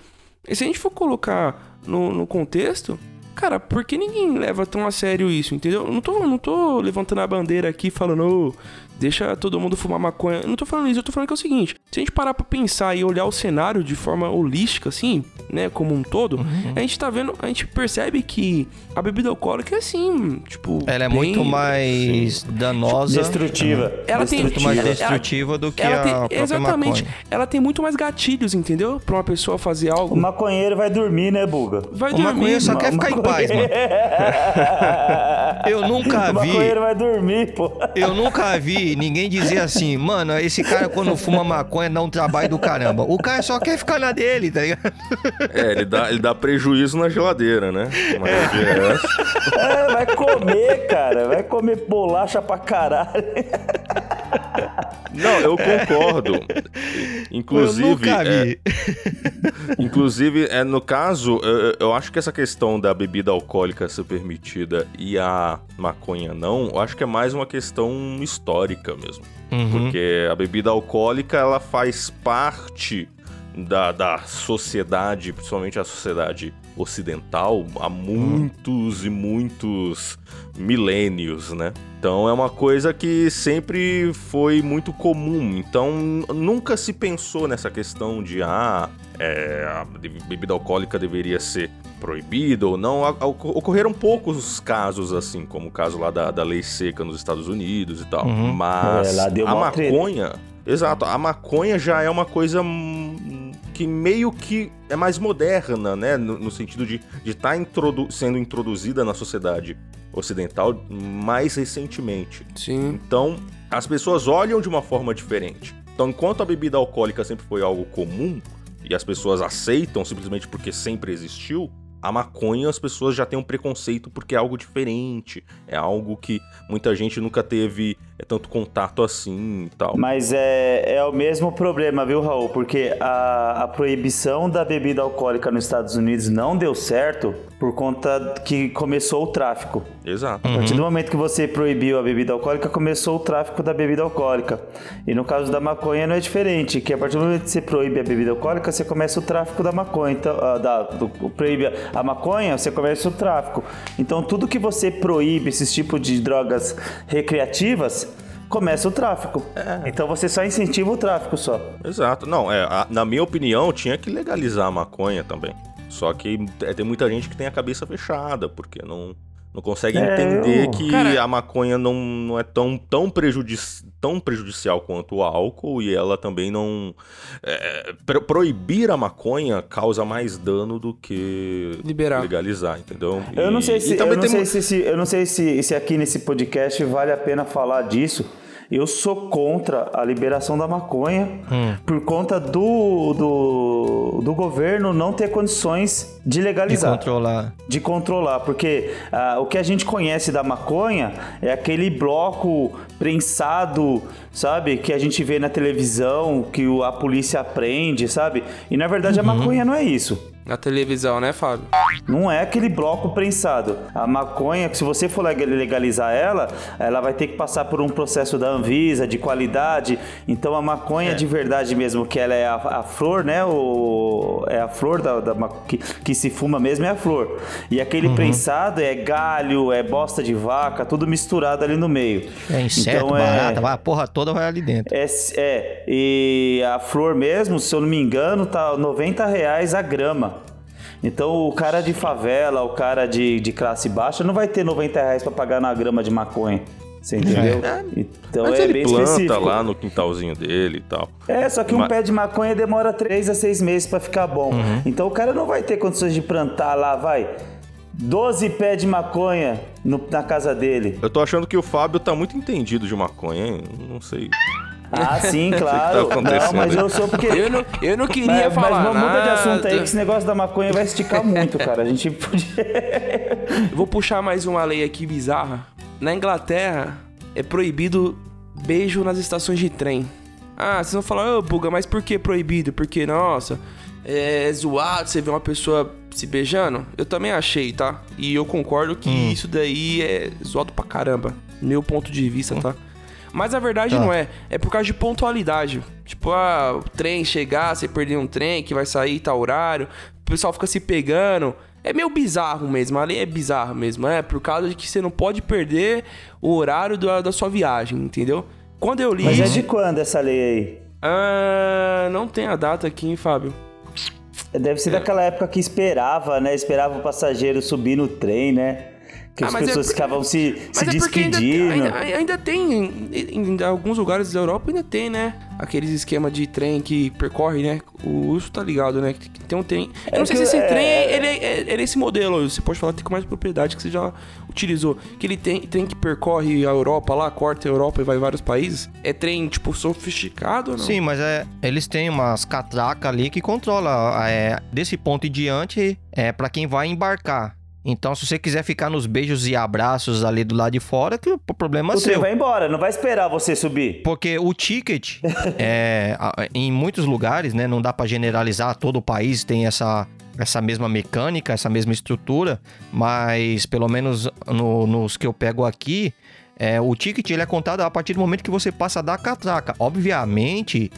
se a gente for colocar no, no contexto. Cara, por que ninguém leva tão a sério isso, entendeu? Eu Não tô, não tô levantando a bandeira aqui falando, ô, deixa todo mundo fumar maconha. Eu não tô falando isso, eu tô falando que é o seguinte: se a gente parar pra pensar e olhar o cenário de forma holística, assim, né, como um todo, Uhum. a gente tá vendo, a gente percebe que a bebida alcoólica é assim, tipo. Ela é bem- muito mais danosa, Destrutiva. Ela tem- muito mais Ela- destrutiva do que Ela a tem, exatamente. maconha. Ela tem muito mais gatilhos, entendeu? Pra uma pessoa fazer algo. O maconheiro vai dormir, né, Buga? Vai O maconheiro só mano. quer ficar em paz, mano. Eu nunca O vi. maconheiro vai dormir, pô. Eu nunca vi ninguém dizer assim, mano, esse cara quando fuma maconha dá um trabalho do caramba. O cara só quer ficar na dele, tá ligado? É, ele dá, ele dá prejuízo na geladeira, né? Mas resto, É, vai comer, cara. Vai comer bolacha pra caralho. Não, eu concordo. Inclusive, é. Inclusive, é, no caso, eu, eu acho que essa questão da bebida alcoólica ser permitida e a maconha não, eu acho que é mais uma questão histórica mesmo. Uhum. Porque a bebida alcoólica, ela faz parte da, da sociedade, principalmente a sociedade ocidental, há muitos e muitos milênios, né? Então é uma coisa que sempre foi muito comum. Então nunca se pensou nessa questão de ah, é, a bebida alcoólica deveria ser proibida ou não. Ocorreram poucos casos assim, como o caso lá da, da lei seca nos Estados Unidos e tal. Uhum. Mas É, a mó treta. maconha, exato, a maconha já é uma coisa que meio que é mais moderna, né? No, no sentido de estar sendo introduzida na sociedade ocidental mais recentemente. Sim. Então, as pessoas olham de uma forma diferente. Então, enquanto a bebida alcoólica sempre foi algo comum e as pessoas aceitam simplesmente porque sempre existiu, a maconha as pessoas já têm um preconceito porque é algo diferente, é algo que muita gente nunca teve é, tanto contato assim e tal. Mas é, é o mesmo problema, viu, Raul? Porque a, a proibição da bebida alcoólica nos Estados Unidos não deu certo por conta que começou o tráfico. Exato. A partir do momento que você proibiu a bebida alcoólica, começou o tráfico da bebida alcoólica. E no caso da maconha não é diferente, que a partir do momento que você proíbe a bebida alcoólica, você começa o tráfico da maconha. Então, ah, da, do, proíbe a maconha, você começa o tráfico. Então tudo que você proíbe, esses tipos de drogas recreativas, começa o tráfico. Então você só incentiva o tráfico só. Exato. Não, é, a- na minha opinião, tinha que legalizar a maconha também. Só que é, tem muita gente que tem a cabeça fechada, porque não, não consegue É, entender eu- que Cara- a maconha não, não é tão, tão, prejudici tão prejudicial quanto o álcool e ela também não. é, pro- proibir a maconha causa mais dano do que Liberar. legalizar, entendeu? Eu não sei se, eu também não tem sei mu- se, se- eu não sei se, se aqui nesse podcast vale a pena falar disso. Eu sou contra a liberação da maconha Hum. por conta do, do, do governo não ter condições de De legalizar. controlar. de controlar, porque ah, o que a gente conhece da maconha é aquele bloco prensado, sabe? Que a gente vê na televisão, que a polícia prende, sabe? E na verdade a maconha não é isso. Na televisão, né, Fábio? Não é aquele bloco prensado. A maconha, que se você for leg- legalizar ela, ela vai ter que passar por um processo da Anvisa, de qualidade. Então a maconha de verdade mesmo, que ela é a, a flor, né? O, é a flor da, da que, que se fuma mesmo é a flor. E aquele prensado é galho, é bosta de vaca, tudo misturado ali no meio. É inseto, Então, barata, vai, a porra toda vai ali dentro. É, é, e a flor mesmo, se eu não me engano, tá 90 reais a grama. Então o cara de favela, o cara de, de classe baixa não vai ter 90 reais pra pagar na grama de maconha. Você entendeu? Então Mas é ele bem planta específico. lá no quintalzinho dele e tal. É, só que um Mas- pé de maconha demora 3 a 6 meses pra ficar bom. Então o cara não vai ter condições de plantar lá, vai. 12 pés de maconha no- na casa dele. Eu tô achando que o Fábio tá muito entendido de maconha, hein? Não sei. Ah, sim, claro. tá não, mas eu sou porque. Eu não, eu não queria Mas, mas falar vamos muda de assunto aí, que esse negócio da maconha vai esticar muito, cara. A gente podia. Eu vou puxar mais uma lei aqui bizarra. Na Inglaterra, é proibido beijo nas estações de trem. Ah, vocês vão falar, ô Buga, mas por que proibido? Porque, nossa, é zoado você ver uma pessoa se beijando? Eu também achei, tá? E eu concordo que isso daí é zoado pra caramba. Meu ponto de vista, tá? Mas a verdade Tá. não é. É por causa de pontualidade. Tipo, ah, o trem chegar, você perder um trem que vai sair tal horário, o pessoal fica se pegando. É meio bizarro mesmo, a lei é bizarra mesmo. É por causa de que você não pode perder o horário da, da sua viagem, entendeu? Quando eu li Mas é de quando essa lei aí? Ah, não tem a data aqui, hein, Fábio? Deve ser daquela época que esperava, né? Esperava o passageiro subir no trem, né? Que Ah, as é pessoas porque- ficavam se, se é porque ainda, despedindo. ainda, ainda tem, em, em alguns lugares da Europa ainda tem, né? Aqueles esquema de trem que percorre, né? O Urso tá ligado, né? Que tem um trem. Eu É não sei que- se esse é- trem é, ele é, ele é esse modelo. Você pode falar até com mais propriedade que você já utilizou. Que ele tem trem que percorre a Europa lá, corta a Europa e vai em vários países. É trem, tipo, sofisticado ou não? Sim, mas é, eles têm umas catracas ali que controla é, desse ponto em diante é para quem vai embarcar. Então, se você quiser ficar nos beijos e abraços ali do lado de fora, que o problema é O trem seu. vai embora, não vai esperar você subir. Porque o ticket, é, em muitos lugares, né, não dá pra generalizar, todo o país tem essa, essa mesma mecânica, essa mesma estrutura, mas pelo menos no- nos que eu pego aqui, é, o ticket ele é contado a partir do momento que você passa da catraca. Obviamente,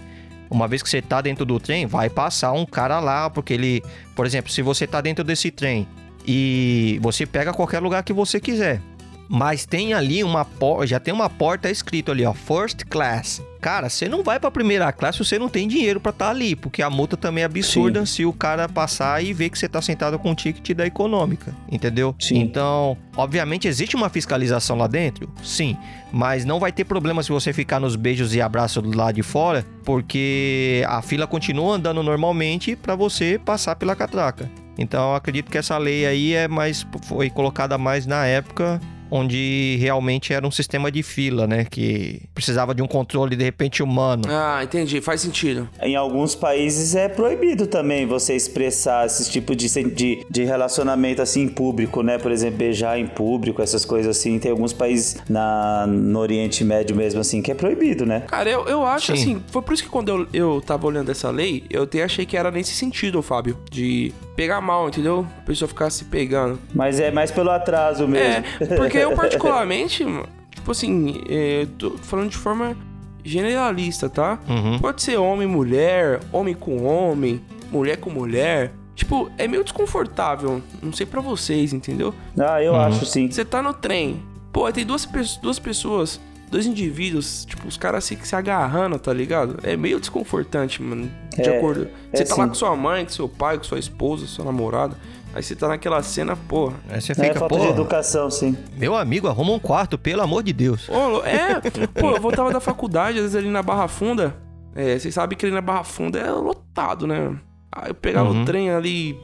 uma vez que você tá dentro do trem, vai passar um cara lá, porque ele, por exemplo, se você tá dentro desse trem e você pega qualquer lugar que você quiser. Mas tem ali uma porta, já tem uma porta escrito ali, ó, First Class. Cara, você não vai pra primeira classe se você não tem dinheiro pra estar ali, porque a multa também é absurda se o cara passar e ver que você tá sentado com o ticket da econômica, entendeu? Sim. Então, obviamente existe uma fiscalização lá dentro, sim, mas não vai ter problema se você ficar nos beijos e abraços do lado de fora, porque a fila continua andando normalmente pra você passar pela catraca. Então, acredito que essa lei aí é mais foi colocada mais na época onde realmente era um sistema de fila, né, que precisava de um controle de repente humano. Ah, entendi. Faz sentido. Em alguns países é proibido também você expressar esse tipo de, de, de relacionamento assim em público, né? Por exemplo, beijar em público, essas coisas assim. Tem alguns países na, no Oriente Médio mesmo assim que é proibido, né? Cara, eu, eu acho Sim. assim, foi por isso que quando eu, eu tava olhando essa lei, eu até achei que era nesse sentido, Fábio, de pegar mal, entendeu? A pessoa ficar se pegando. Mas é mais pelo atraso mesmo. É, porque eu particularmente, tipo assim, é, eu tô falando de forma generalista, tá? Uhum. Pode ser homem, mulher, homem com homem, mulher com mulher. Tipo, é meio desconfortável. Não sei pra vocês, entendeu? Ah, eu acho sim. Você tá no trem. Pô, tem duas, duas pessoas, dois indivíduos, tipo, os caras se, se agarrando, tá ligado? É meio desconfortante, mano. De É, acordo. é Você tá lá sim. com sua mãe, com seu pai, com sua esposa, sua namorada. Aí você tá naquela cena, porra. Aí você É fica, falta pô, de educação, sim. meu amigo, arruma um quarto, pelo amor de Deus. Ô, é, pô, eu voltava da faculdade, às vezes ali na Barra Funda. É, vocês sabem que ali na Barra Funda é lotado, né? Aí eu pegava Uhum. o trem ali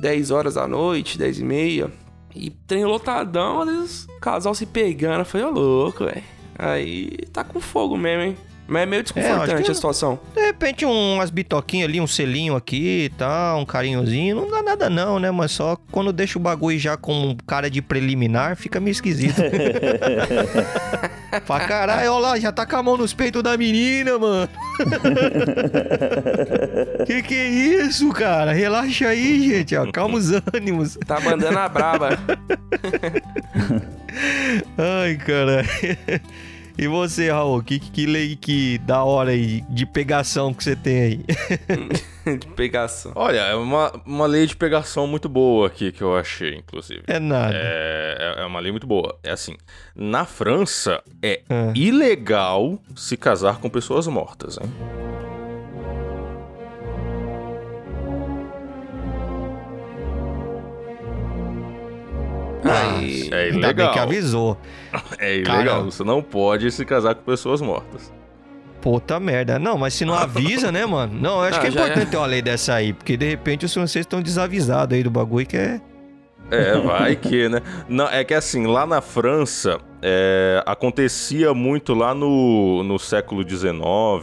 10 horas da noite, 10 e meia. E trem lotadão, às vezes o casal se pegando. Eu falei, ô louco, velho. Aí tá com fogo mesmo, hein? Mas é meio desconfortante que- a situação. De repente, umas bitoquinhas ali, um selinho aqui e tal, um carinhozinho, não dá nada não, né? Mas só quando deixa o bagulho já com cara de preliminar, fica meio esquisito. Fala, caralho, olha lá, já tá com a mão nos peitos da menina, mano. que que é isso, cara? Relaxa aí, gente, ó, calma os ânimos. Tá mandando a braba. Ai, cara. E você, Raul, que, que lei que da hora aí de pegação que você tem aí? de pegação. Olha, é uma, uma lei de pegação muito boa aqui que eu achei, inclusive. É nada. É, é- é uma lei muito boa. É assim, na França é Ah. ilegal se casar com pessoas mortas, hein? Aí, É Ainda bem ilegal. que avisou. É ilegal. Caramba. Você não pode se casar com pessoas mortas. Puta merda. Não, mas se não avisa, né, mano? Não, eu acho Ah, que é já importante é. ter uma lei dessa aí, porque de repente os franceses estão desavisados aí do bagulho que é. É, vai que, né? Não, é que assim, lá na França, é, acontecia muito lá no, no século XIX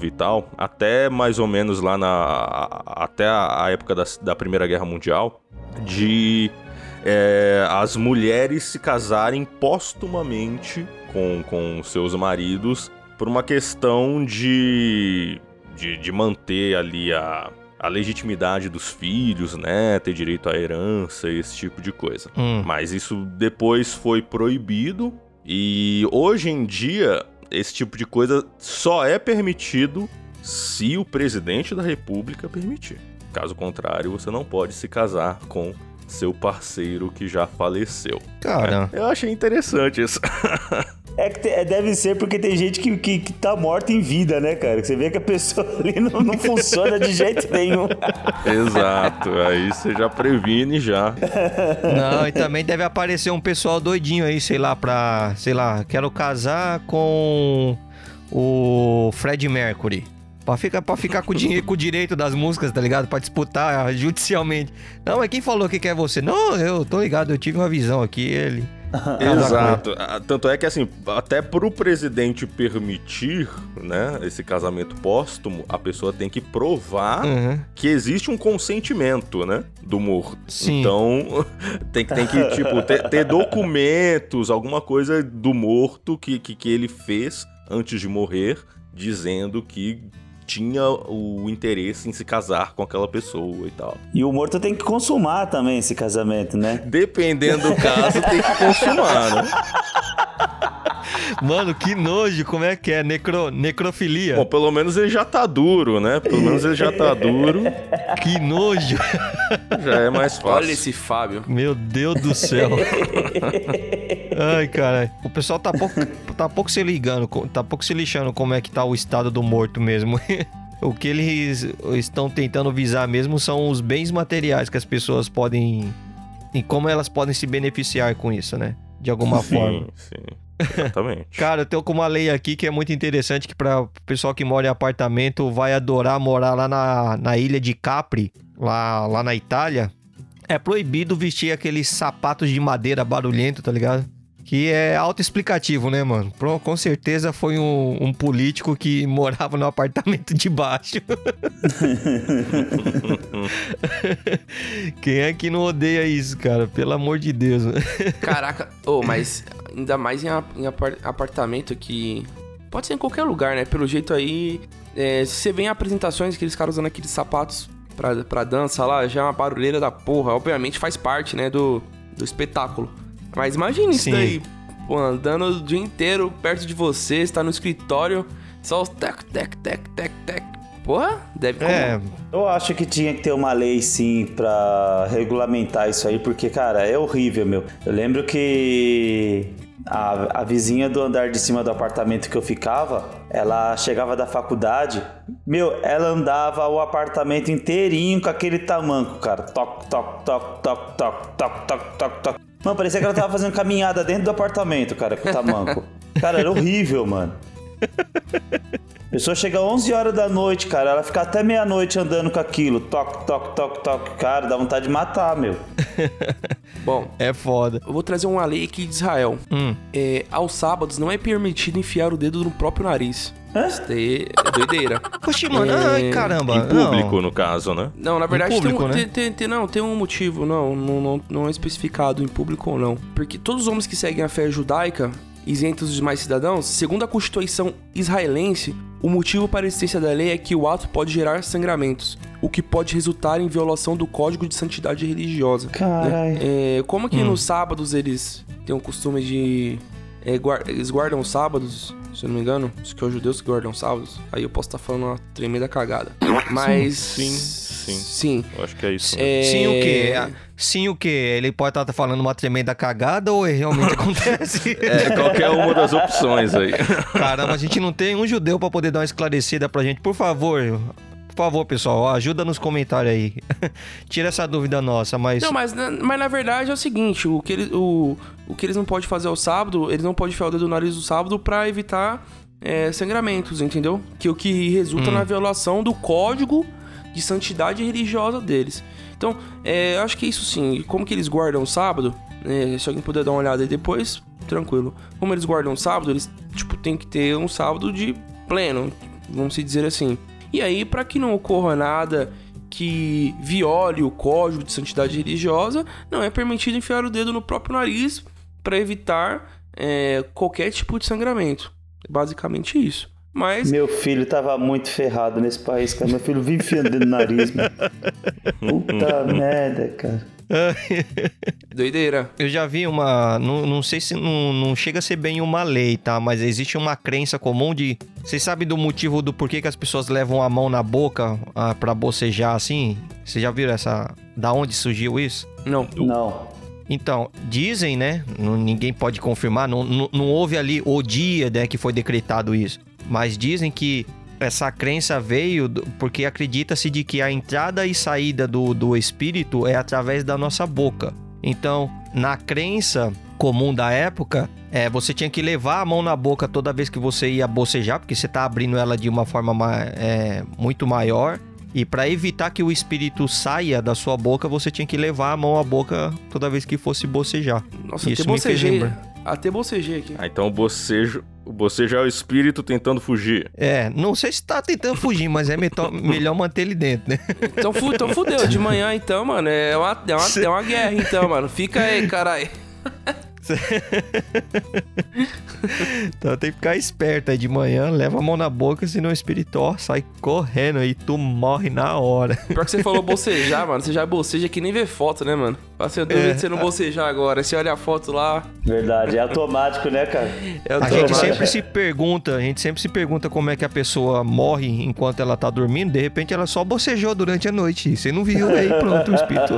e tal, até mais ou menos lá na. até a, a época da, da Primeira Guerra Mundial, de é, as mulheres se casarem póstumamente com, com seus maridos por uma questão de, de, de manter ali a, a legitimidade dos filhos, né? Ter direito à herança, esse tipo de coisa. Hum. Mas isso depois foi proibido e hoje em dia esse tipo de coisa só é permitido se o presidente da república permitir. Caso contrário, você não pode se casar com seu parceiro que já faleceu. Cara, Eu achei interessante isso. É que te- é, deve ser porque tem gente que, que, que tá morta em vida, né, cara? Que você vê que a pessoa ali não, não funciona de jeito nenhum. Exato, aí você já previne já. não, e também deve aparecer um pessoal doidinho aí, sei lá, pra. Sei lá, quero casar com o Fred Mercury. Pra ficar, pra ficar com, o dinheiro, com o direito das músicas, tá ligado? Pra disputar judicialmente. Não, mas quem falou que quer você? Não, eu tô ligado, eu tive uma visão aqui, ele. Exato. Ah, Tanto é que, assim, até pro presidente permitir, né, esse casamento póstumo, a pessoa tem que provar Uhum. que existe um consentimento, né, do morto. Sim. Então, tem, que- tem que, tipo, ter, ter documentos, alguma coisa do morto que, que, que ele fez antes de morrer, dizendo que tinha o interesse em se casar com aquela pessoa e tal. E o morto tem que consumar também esse casamento, né? Dependendo do caso, tem que consumar, né? Mano, que nojo, como é que é? Necro, necrofilia. Bom, pelo menos ele já tá duro, né? Pelo menos ele já tá duro, Que nojo. já é mais fácil. olha esse Fábio. Meu Deus do céu. Ai, cara. O pessoal tá pouco, tá pouco se ligando, tá pouco se lixando como é que tá o estado do morto mesmo. O que eles estão tentando visar mesmo são os bens materiais que as pessoas podem. E como elas podem se beneficiar com isso, né? De alguma forma. Sim, sim. Exatamente. Cara, eu tenho com uma lei aqui que é muito interessante que para o pessoal que mora em apartamento vai adorar morar lá na, na ilha de Capri, lá, lá na Itália. É proibido vestir aqueles sapatos de madeira barulhento, tá ligado? Que é autoexplicativo, né, mano? Com certeza foi um, um político que morava no apartamento de baixo. Quem é que não odeia isso, cara? Pelo amor de Deus. Caraca, ô, mas ainda mais em, em apar- apartamento que. Pode ser em qualquer lugar, né? Pelo jeito aí. é, você vê em apresentações, aqueles caras usando aqueles sapatos pra, pra dança lá, já é uma barulheira da porra. Obviamente faz parte, né, do, do espetáculo. Mas imagine isso Sim. daí, pô, andando o dia inteiro perto de você, você tá no escritório, só os tec, tec, tec, tec, tec. Porra, deve É, Eu acho que tinha que ter uma lei sim pra regulamentar isso aí, porque, cara, é horrível, meu. Eu lembro que a, a vizinha do andar de cima do apartamento que eu ficava, ela chegava da faculdade, meu, ela andava o apartamento inteirinho com aquele tamanco, cara. Toc, toc, toc, toc, toc, toc, toc, toc, toc. Mano, parecia que ela tava fazendo caminhada dentro do apartamento, cara, com o tamanco. Cara, era horrível, mano. A pessoa chega 11 horas da noite, cara, ela fica até meia-noite andando com aquilo. Toc, toc, toc, toc. Cara, dá vontade de matar, meu. Bom, é foda. eu vou trazer uma lei aqui de Israel. Hum. É, aos sábados não é permitido enfiar o dedo no próprio nariz. Hã? Isso daí é doideira. Oxi, mano, ai, É, caramba. Em público, não. no caso, né? Não, na verdade público, tem, um, né? tem, tem- não, tem um motivo, não, não, não, não é especificado em público ou não. Porque todos os homens que seguem a fé judaica, isentos dos demais cidadãos, segundo a Constituição israelense, o motivo para a existência da lei é que o ato pode gerar sangramentos, o que pode resultar em violação do Código de Santidade Religiosa. Caralho. É, como que Hum. nos sábados eles têm o costume de. é, guar- eles guardam os sábados, se eu não me engano. Acho que é os judeus que guardam os sábados. Aí eu posso estar falando uma tremenda cagada. Mas. Sim, sim. Sim. Eu acho que é isso. É, Sim, o quê? Sim, o quê? Ele pode estar falando uma tremenda cagada ou realmente acontece? É, qualquer uma das opções aí. Caramba, a gente não tem um judeu pra poder dar uma esclarecida pra gente. Por favor, por favor, pessoal, ajuda nos comentários aí. Tira essa dúvida nossa, mas. Não, mas, mas na verdade é o seguinte: o que, ele, o, o que eles não podem fazer ao sábado, eles não podem enfiar o dedo no nariz do sábado pra evitar é, sangramentos, entendeu? Que o que resulta Hum. na violação do código de santidade religiosa deles. Então, é, eu acho que isso sim. Como que eles guardam o sábado? é, se alguém puder dar uma olhada aí depois, tranquilo. Como eles guardam o sábado, eles tipo tem que ter um sábado de pleno, vamos se dizer assim. E aí, para que não ocorra nada que viole o código de santidade religiosa, não é permitido enfiar o dedo no próprio nariz para evitar é, qualquer tipo de sangramento. É Basicamente isso. Mas Meu filho tava muito ferrado nesse país, cara. Meu filho vive enfiando dentro do nariz, mano. Puta merda, cara. doideira. Eu já vi uma. Não, não sei se não, não chega a ser bem uma lei, tá? Mas existe uma crença comum de. Vocês sabem do motivo do porquê que as pessoas levam a mão na boca ah, pra bocejar assim? Vocês já viram essa. Da onde surgiu isso? Não. Não. Então, dizem, né? não- ninguém pode confirmar, não, não, não houve ali o dia né, que foi decretado isso. Mas dizem que essa crença veio porque acredita-se de que a entrada e saída do, do espírito é através da nossa boca. Então, na crença comum da época, é, você tinha que levar a mão na boca toda vez que você ia bocejar, porque você tá abrindo ela de uma forma ma- é, muito maior. E para evitar que o espírito saia da sua boca, você tinha que levar a mão à boca toda vez que fosse bocejar. Nossa, Isso me bocejei. Até bocejei aqui. Ah, então o bocejo, o bocejo é o espírito tentando fugir. É, não sei se tá tentando fugir, mas é melhor manter ele dentro, né? Então, fu então fudeu. De manhã, então, mano, é uma, é uma, é uma guerra, então, mano. Fica aí, caralho. Então tem que ficar esperto aí de manhã, leva a mão na boca, senão o espírito ó, sai correndo aí, tu morre na hora. Pior que você falou bocejar, mano. Você já boceja que nem vê foto, né, mano? Assim, eu duvido É. você não bocejar agora. Você olha a foto lá. Verdade, é automático, né, cara? É A o gente sempre se pergunta, a gente sempre se pergunta como é que a pessoa morre enquanto ela tá dormindo, de repente ela só bocejou durante a noite. Você não viu aí, pronto, o espírito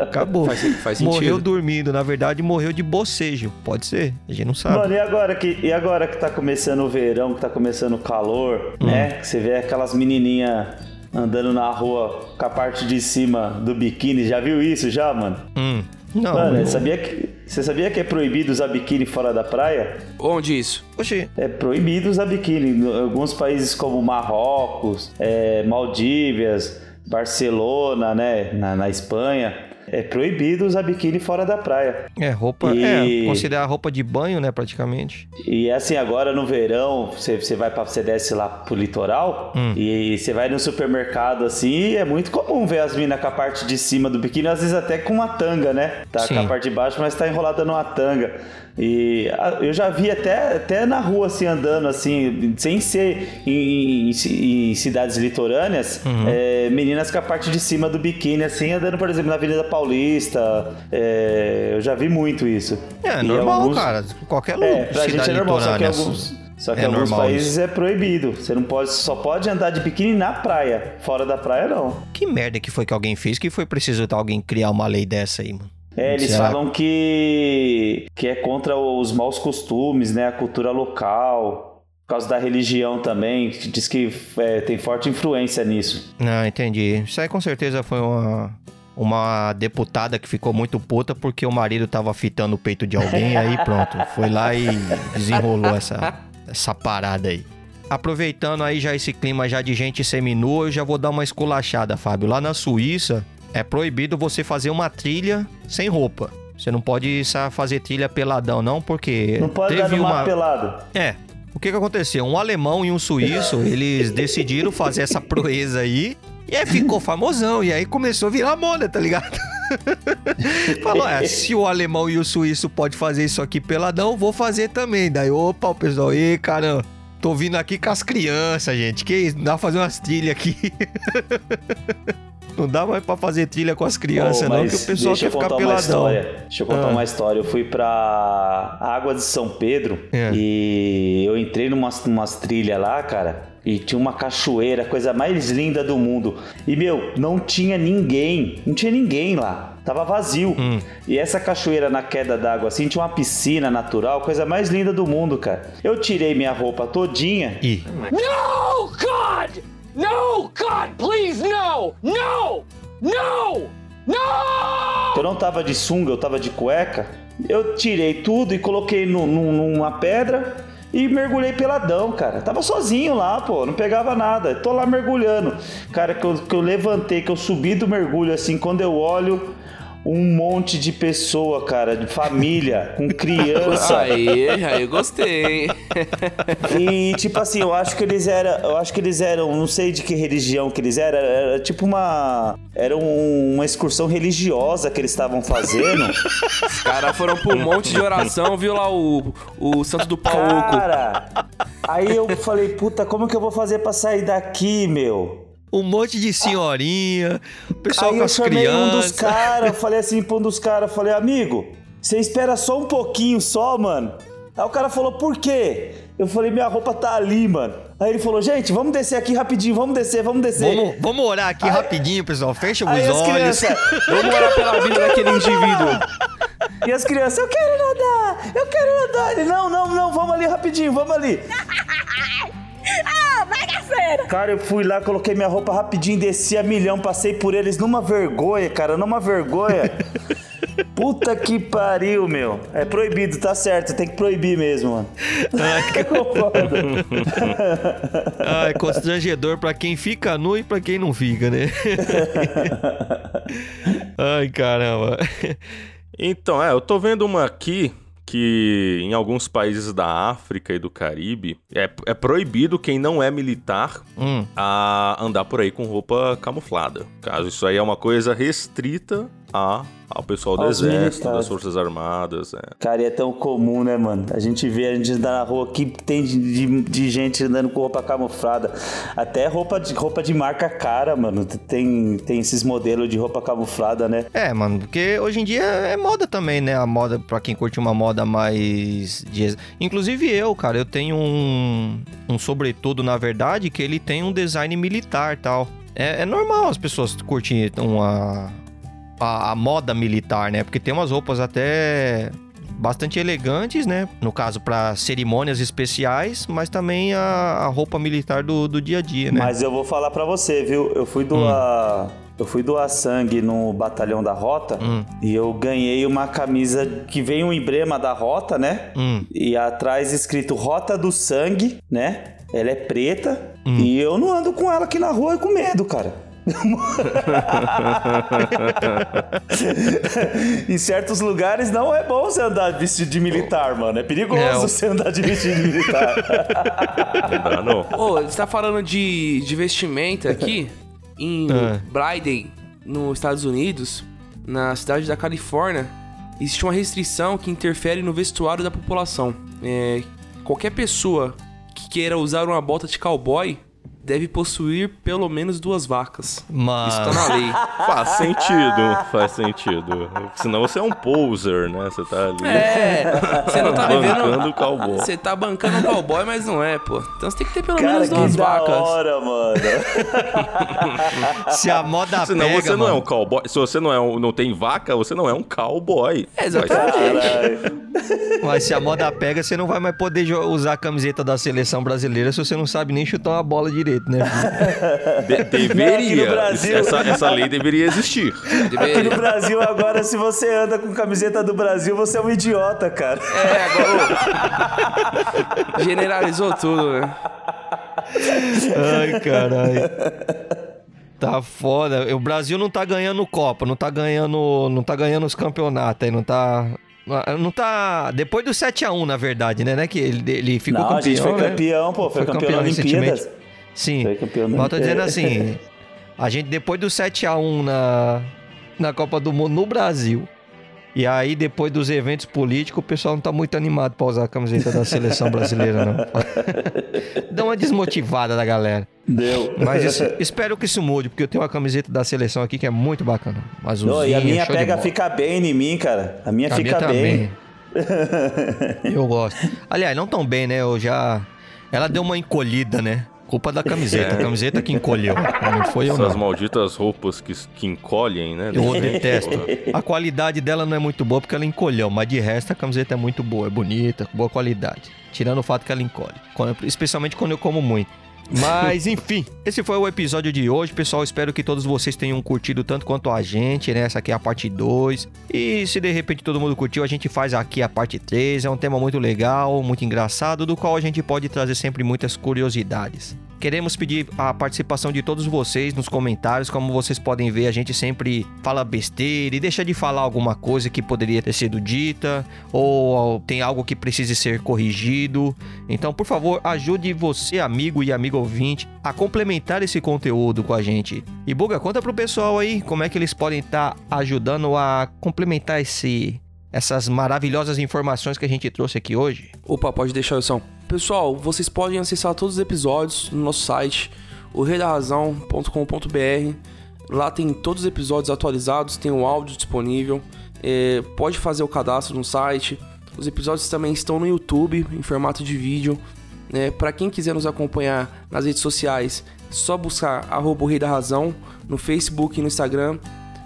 acabou. Faz- faz sentido. Morreu dormindo, na verdade morreu de bocejo. Pode ser, a gente não sabe. Mano, e agora, que, e agora que tá começando o verão, que tá começando o calor, Hum. né? Que você vê aquelas menininhas andando na rua com a parte de cima do biquíni. Já viu isso já, mano? Hum, não, Mano, eu- você sabia que, você sabia que é proibido usar biquíni fora da praia? Onde isso? Oxi, É proibido usar biquíni. Em alguns países como Marrocos, é, Maldívias, Barcelona, né? Na, na Espanha. É proibido usar biquíni fora da praia. é roupa, E- é, considerar roupa de banho, né, praticamente. E assim, agora no verão, você, você vai para você desce lá pro litoral Hum. e você vai no supermercado assim, é muito comum ver as minas com a parte de cima do biquíni, às vezes até com uma tanga, né? Tá Sim. com a parte de baixo, mas tá enrolada numa tanga. E ah, eu já vi até, até na rua assim andando assim, sem ser em, em- em cidades litorâneas, Uhum. é, meninas com a parte de cima do biquíni assim, andando, por exemplo, na Avenida Paulista. É, eu já vi muito isso. É, E normal, alguns- cara. Qualquer lugar. é, pra gente é normal, só que alguns, só que é alguns normal países isso. é proibido. Você não pode, só pode andar de biquíni na praia. Fora da praia, não. Que merda que foi que alguém fez que foi preciso alguém criar uma lei dessa aí, mano? É, eles Será? falam que, que é contra os maus costumes, né? A cultura local. Por causa da religião também. que Diz que é, tem forte influência nisso. Não, entendi. Isso aí com certeza foi uma, uma deputada que ficou muito puta porque o marido tava fitando o peito de alguém, aí pronto. Foi lá e desenrolou essa, essa parada aí. Aproveitando aí já esse clima já de gente seminua, eu já vou dar uma esculachada, Fábio. Lá na Suíça, é proibido você fazer uma trilha sem roupa. Você não pode fazer trilha peladão, não, porque Não pode teve dar no uma... pelado. É. O que que aconteceu? Um alemão e um suíço, eles decidiram fazer essa proeza aí. E aí ficou famosão. E aí começou a virar moda, tá ligado? Falou, é, se o alemão e o suíço pode fazer isso aqui peladão, vou fazer também. Daí, opa, o pessoal, e caramba, tô vindo aqui com as crianças, gente. Que isso? Não dá pra fazer umas trilhas aqui. Não dá mais pra fazer trilha com as crianças, Pô, não, que o pessoal deixa quer eu ficar contar uma peladão. história. Deixa eu contar Ah. uma história. Eu fui pra Água de São Pedro É. e eu entrei numas, numas trilhas lá, cara. E tinha uma cachoeira, coisa mais linda do mundo. E, meu, não tinha ninguém. Não tinha ninguém lá. Tava vazio. Hum. E essa cachoeira na queda d'água, assim, tinha uma piscina natural, coisa mais linda do mundo, cara. Eu tirei minha roupa todinha. Ih, No, God! No, God, please, no! No! No! No! Eu não tava de sunga, eu tava de cueca. Eu tirei tudo e coloquei no- no- numa pedra e mergulhei peladão, cara. Tava sozinho lá, pô, não pegava nada. Tô lá mergulhando. Cara, que eu, que eu levantei, que eu subi do mergulho assim, quando eu olho. Um monte de pessoa, cara, de família, com criança. Aí, aí eu gostei, hein? E tipo assim, eu acho que eles eram, eu acho que eles eram, não sei de que religião que eles eram, era tipo uma era um- uma excursão religiosa que eles estavam fazendo. Os caras foram pra um monte de oração, viu lá o, o santo do pauco. Cara, aí eu falei, puta, como que eu vou fazer pra sair daqui, meu? Um monte de senhorinha, o pessoal aí com eu as chamei um dos crianças. caras, eu falei assim pra um dos caras, eu falei, amigo, você espera só um pouquinho só, mano. Aí o cara falou, por quê? Eu falei, minha roupa tá ali, mano. Aí ele falou, gente, vamos descer aqui rapidinho, vamos descer, vamos descer. Vamos, vamos orar aqui rapidinho, pessoal. Fecha os Aí olhos. crianças, Vamos orar pela vida daquele indivíduo. E as crianças, eu quero nadar, eu quero nadar. Ele, não, não, não, vamos ali rapidinho, vamos ali. Ah, bagaceira! Cara, eu fui lá, coloquei minha roupa rapidinho, desci a milhão, passei por eles numa vergonha, cara, numa vergonha. Puta que pariu, meu. É proibido, tá certo, tem que proibir mesmo, mano. Eu concordo. Ah, é constrangedor pra quem fica nu e pra quem não fica, né? Ai, caramba. Então, é, eu tô vendo uma aqui que em alguns países da África e do Caribe é, é proibido quem não é militar Hum, a andar por aí com roupa camuflada. Caso isso aí é uma coisa restrita a, ao pessoal do Aos exército, militares. das forças armadas. É. Cara, e é tão comum, né, mano? A gente vê, a gente anda na rua aqui, tem de, de- de gente andando com roupa camuflada. Até roupa de, roupa de marca cara, mano. Tem, tem esses modelos de roupa camuflada, né? É, mano, porque hoje em dia é moda também, né? A moda, pra quem curte uma moda mais. De... Inclusive eu, cara, eu tenho um, um sobretudo, na verdade, que ele tem um design militar tal. É, é normal as pessoas curtirem uma. A, a moda militar, né? Porque tem umas roupas até bastante elegantes, né? No caso, pra cerimônias especiais, mas também a, a roupa militar do, do dia a dia, né? Mas eu vou falar pra você, viu? Eu fui doar. Eu fui doar sangue no batalhão da Rota Hum. e eu ganhei uma camisa que vem um emblema da Rota, né? Hum. E atrás escrito Rota do Sangue, né? Ela é preta Hum. e eu não ando com ela aqui na rua com medo, cara. Em certos lugares não é bom você andar vestido de militar, mano. É perigoso É, o- você andar de vestido de militar. Não dá, não. Ô, você tá falando de, de vestimenta aqui? Em. Bryden, nos Estados Unidos, na cidade da Califórnia, existe uma restrição que interfere no vestuário da população. É, qualquer pessoa que queira usar uma bota de cowboy deve possuir pelo menos duas vacas. Mas... Isso tá na lei. Faz sentido, faz sentido. Senão você é um poser, né? Você tá ali É, você não tá bancando vivendo. o cowboy. Você tá bancando um cowboy, mas não é, pô. Então você tem que ter pelo Cara, menos que duas da vacas. hora, mano. Se a moda Senão pega, você não é mano. um cowboy. Se você não, é um, não tem vaca, você não é um cowboy. É, exatamente. Mas se a moda pega, você não vai mais poder usar a camiseta da seleção brasileira se você não sabe nem chutar uma bola direito, né? De- deveria. Não, aqui no Brasil- Essa, essa lei deveria existir. Aqui no Brasil, agora, se você anda com camiseta do Brasil, você é um idiota, cara. É, agora. Generalizou tudo, né? Ai, caralho. Tá foda. O Brasil não tá ganhando Copa, não tá ganhando, não tá ganhando os campeonatos aí, não tá não tá depois do 7 a 1, na verdade, né, né que ele, ele ficou Não, campeão, a gente foi né? campeão, pô. Foi, campeão, na Olimpíadas. Sim. Foi campeão Mas tô dizendo assim, a gente depois do 7 a 1 na na Copa do Mundo no Brasil. E aí, depois dos eventos políticos, o pessoal não tá muito animado pra usar a camiseta da seleção brasileira, não. Dá uma desmotivada da galera. Deu. Mas isso- espero que isso mude, porque eu tenho uma camiseta da seleção aqui que é muito bacana. Não, Azulzinha, e a minha pega fica bem em mim, cara. A minha A fica minha bem. Eu gosto. Aliás, não tão bem, né? Eu já... Ela deu uma encolhida, né? Culpa da camiseta. A camiseta que encolheu. Não foi eu, Essas não. malditas roupas que, que encolhem, né? Eu detesto. A qualidade dela não é muito boa porque ela encolheu, mas de resto a camiseta é muito boa, é bonita, boa qualidade. Tirando o fato que ela encolhe. Quando- especialmente quando eu como muito. Mas, enfim, esse foi o episódio de hoje, pessoal. Espero que todos vocês tenham curtido tanto quanto a gente, né? Essa aqui é a parte 2. E se de repente todo mundo curtiu, a gente faz aqui a parte 3. É um tema muito legal, muito engraçado, do qual a gente pode trazer sempre muitas curiosidades. Queremos pedir a participação de todos vocês nos comentários. Como vocês podem ver, a gente sempre fala besteira e deixa de falar alguma coisa que poderia ter sido dita ou tem algo que precise ser corrigido. Então, por favor, ajude você, amigo e amigo ouvinte, a complementar esse conteúdo com a gente. E Buga, conta pro pessoal aí como é que eles podem estar tá ajudando a complementar esse essas maravilhosas informações que a gente trouxe aqui hoje. Opa, pode deixar, Wilson. Pessoal, vocês podem acessar todos os episódios no nosso site, o redarrazão.com.br. Lá tem todos os episódios atualizados, tem o áudio disponível. É, pode fazer o cadastro no site. Os episódios também estão no YouTube em formato de vídeo. É, Para quem quiser nos acompanhar nas redes sociais, só buscar arroba Rei da Razão no Facebook e no Instagram.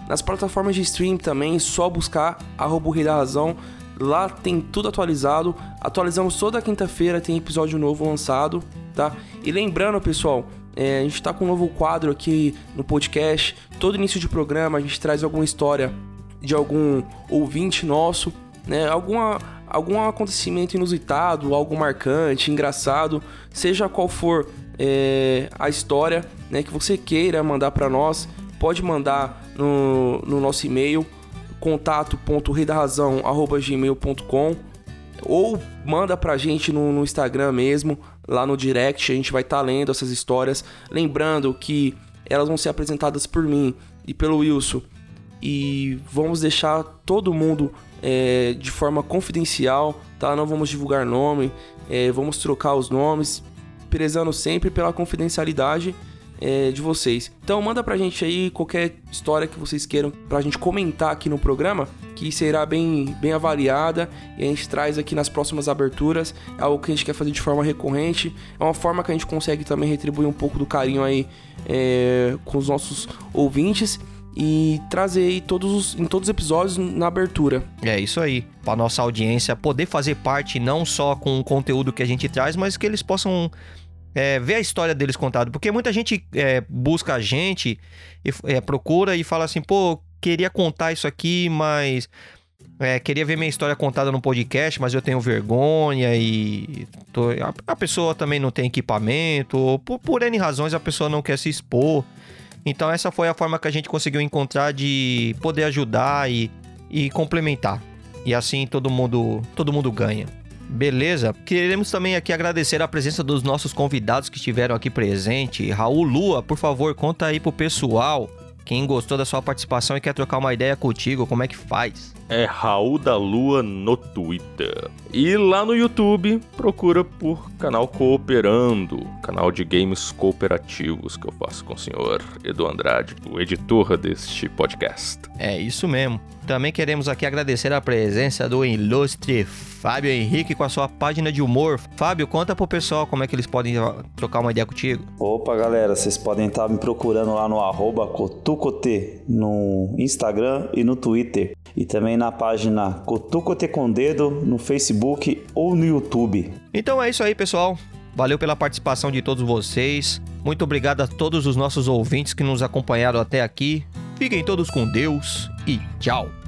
Nas plataformas de stream também, só buscar arroba Rei da Razão. Lá tem tudo atualizado. Atualizamos toda quinta-feira, tem episódio novo lançado, tá? E lembrando, pessoal, é, a gente tá com um novo quadro aqui no podcast. Todo início de programa a gente traz alguma história de algum ouvinte nosso, né? Alguma, algum acontecimento inusitado, algo marcante, engraçado, seja qual for é, a história né, que você queira mandar para nós, pode mandar no, no nosso e-mail contato.redarrazão.gmail.com ou manda pra gente no, no, Instagram mesmo, lá no direct, a gente vai estar tá lendo essas histórias. Lembrando que elas vão ser apresentadas por mim e pelo Wilson. E vamos deixar todo mundo é, de forma confidencial, tá? Não vamos divulgar nome, é, vamos trocar os nomes, prezando sempre pela confidencialidade é, de vocês. Então manda pra gente aí qualquer história que vocês queiram pra gente comentar aqui no programa, que será bem, bem avaliada e a gente traz aqui nas próximas aberturas. É algo que a gente quer fazer de forma recorrente. É uma forma que a gente consegue também retribuir um pouco do carinho aí é, com os nossos ouvintes e trazer todos os, em todos os episódios na abertura. É isso aí, para nossa audiência poder fazer parte não só com o conteúdo que a gente traz, mas que eles possam é, ver a história deles contada. Porque muita gente é, busca a gente, é, procura e fala assim, pô, queria contar isso aqui, mas. É, queria ver minha história contada no podcast, mas eu tenho vergonha e tô, a, a, pessoa também não tem equipamento, ou por, por N razões a pessoa não quer se expor. Então essa foi a forma que a gente conseguiu encontrar de poder ajudar e, e complementar. E assim todo mundo, todo mundo ganha. Beleza. Queremos também aqui agradecer a presença dos nossos convidados que estiveram aqui presente. Raul Lua, por favor, conta aí pro pessoal quem gostou da sua participação e quer trocar uma ideia contigo, como é que faz? É Raul da Lua no Twitter. E lá no YouTube, procura por canal Cooperando, canal de games cooperativos que eu faço com o senhor Edu Andrade, o editor deste podcast. É isso mesmo. Também queremos aqui agradecer a presença do ilustre Fábio Henrique com a sua página de humor. Fábio, conta pro pessoal como é que eles podem trocar uma ideia contigo. Opa, galera, vocês podem estar me procurando lá no arroba Cotucote no Instagram e no Twitter. E também na página Cotucote com Dedo no Facebook ou no YouTube. Então é isso aí, pessoal. Valeu pela participação de todos vocês. Muito obrigado a todos os nossos ouvintes que nos acompanharam até aqui. Fiquem todos com Deus e tchau!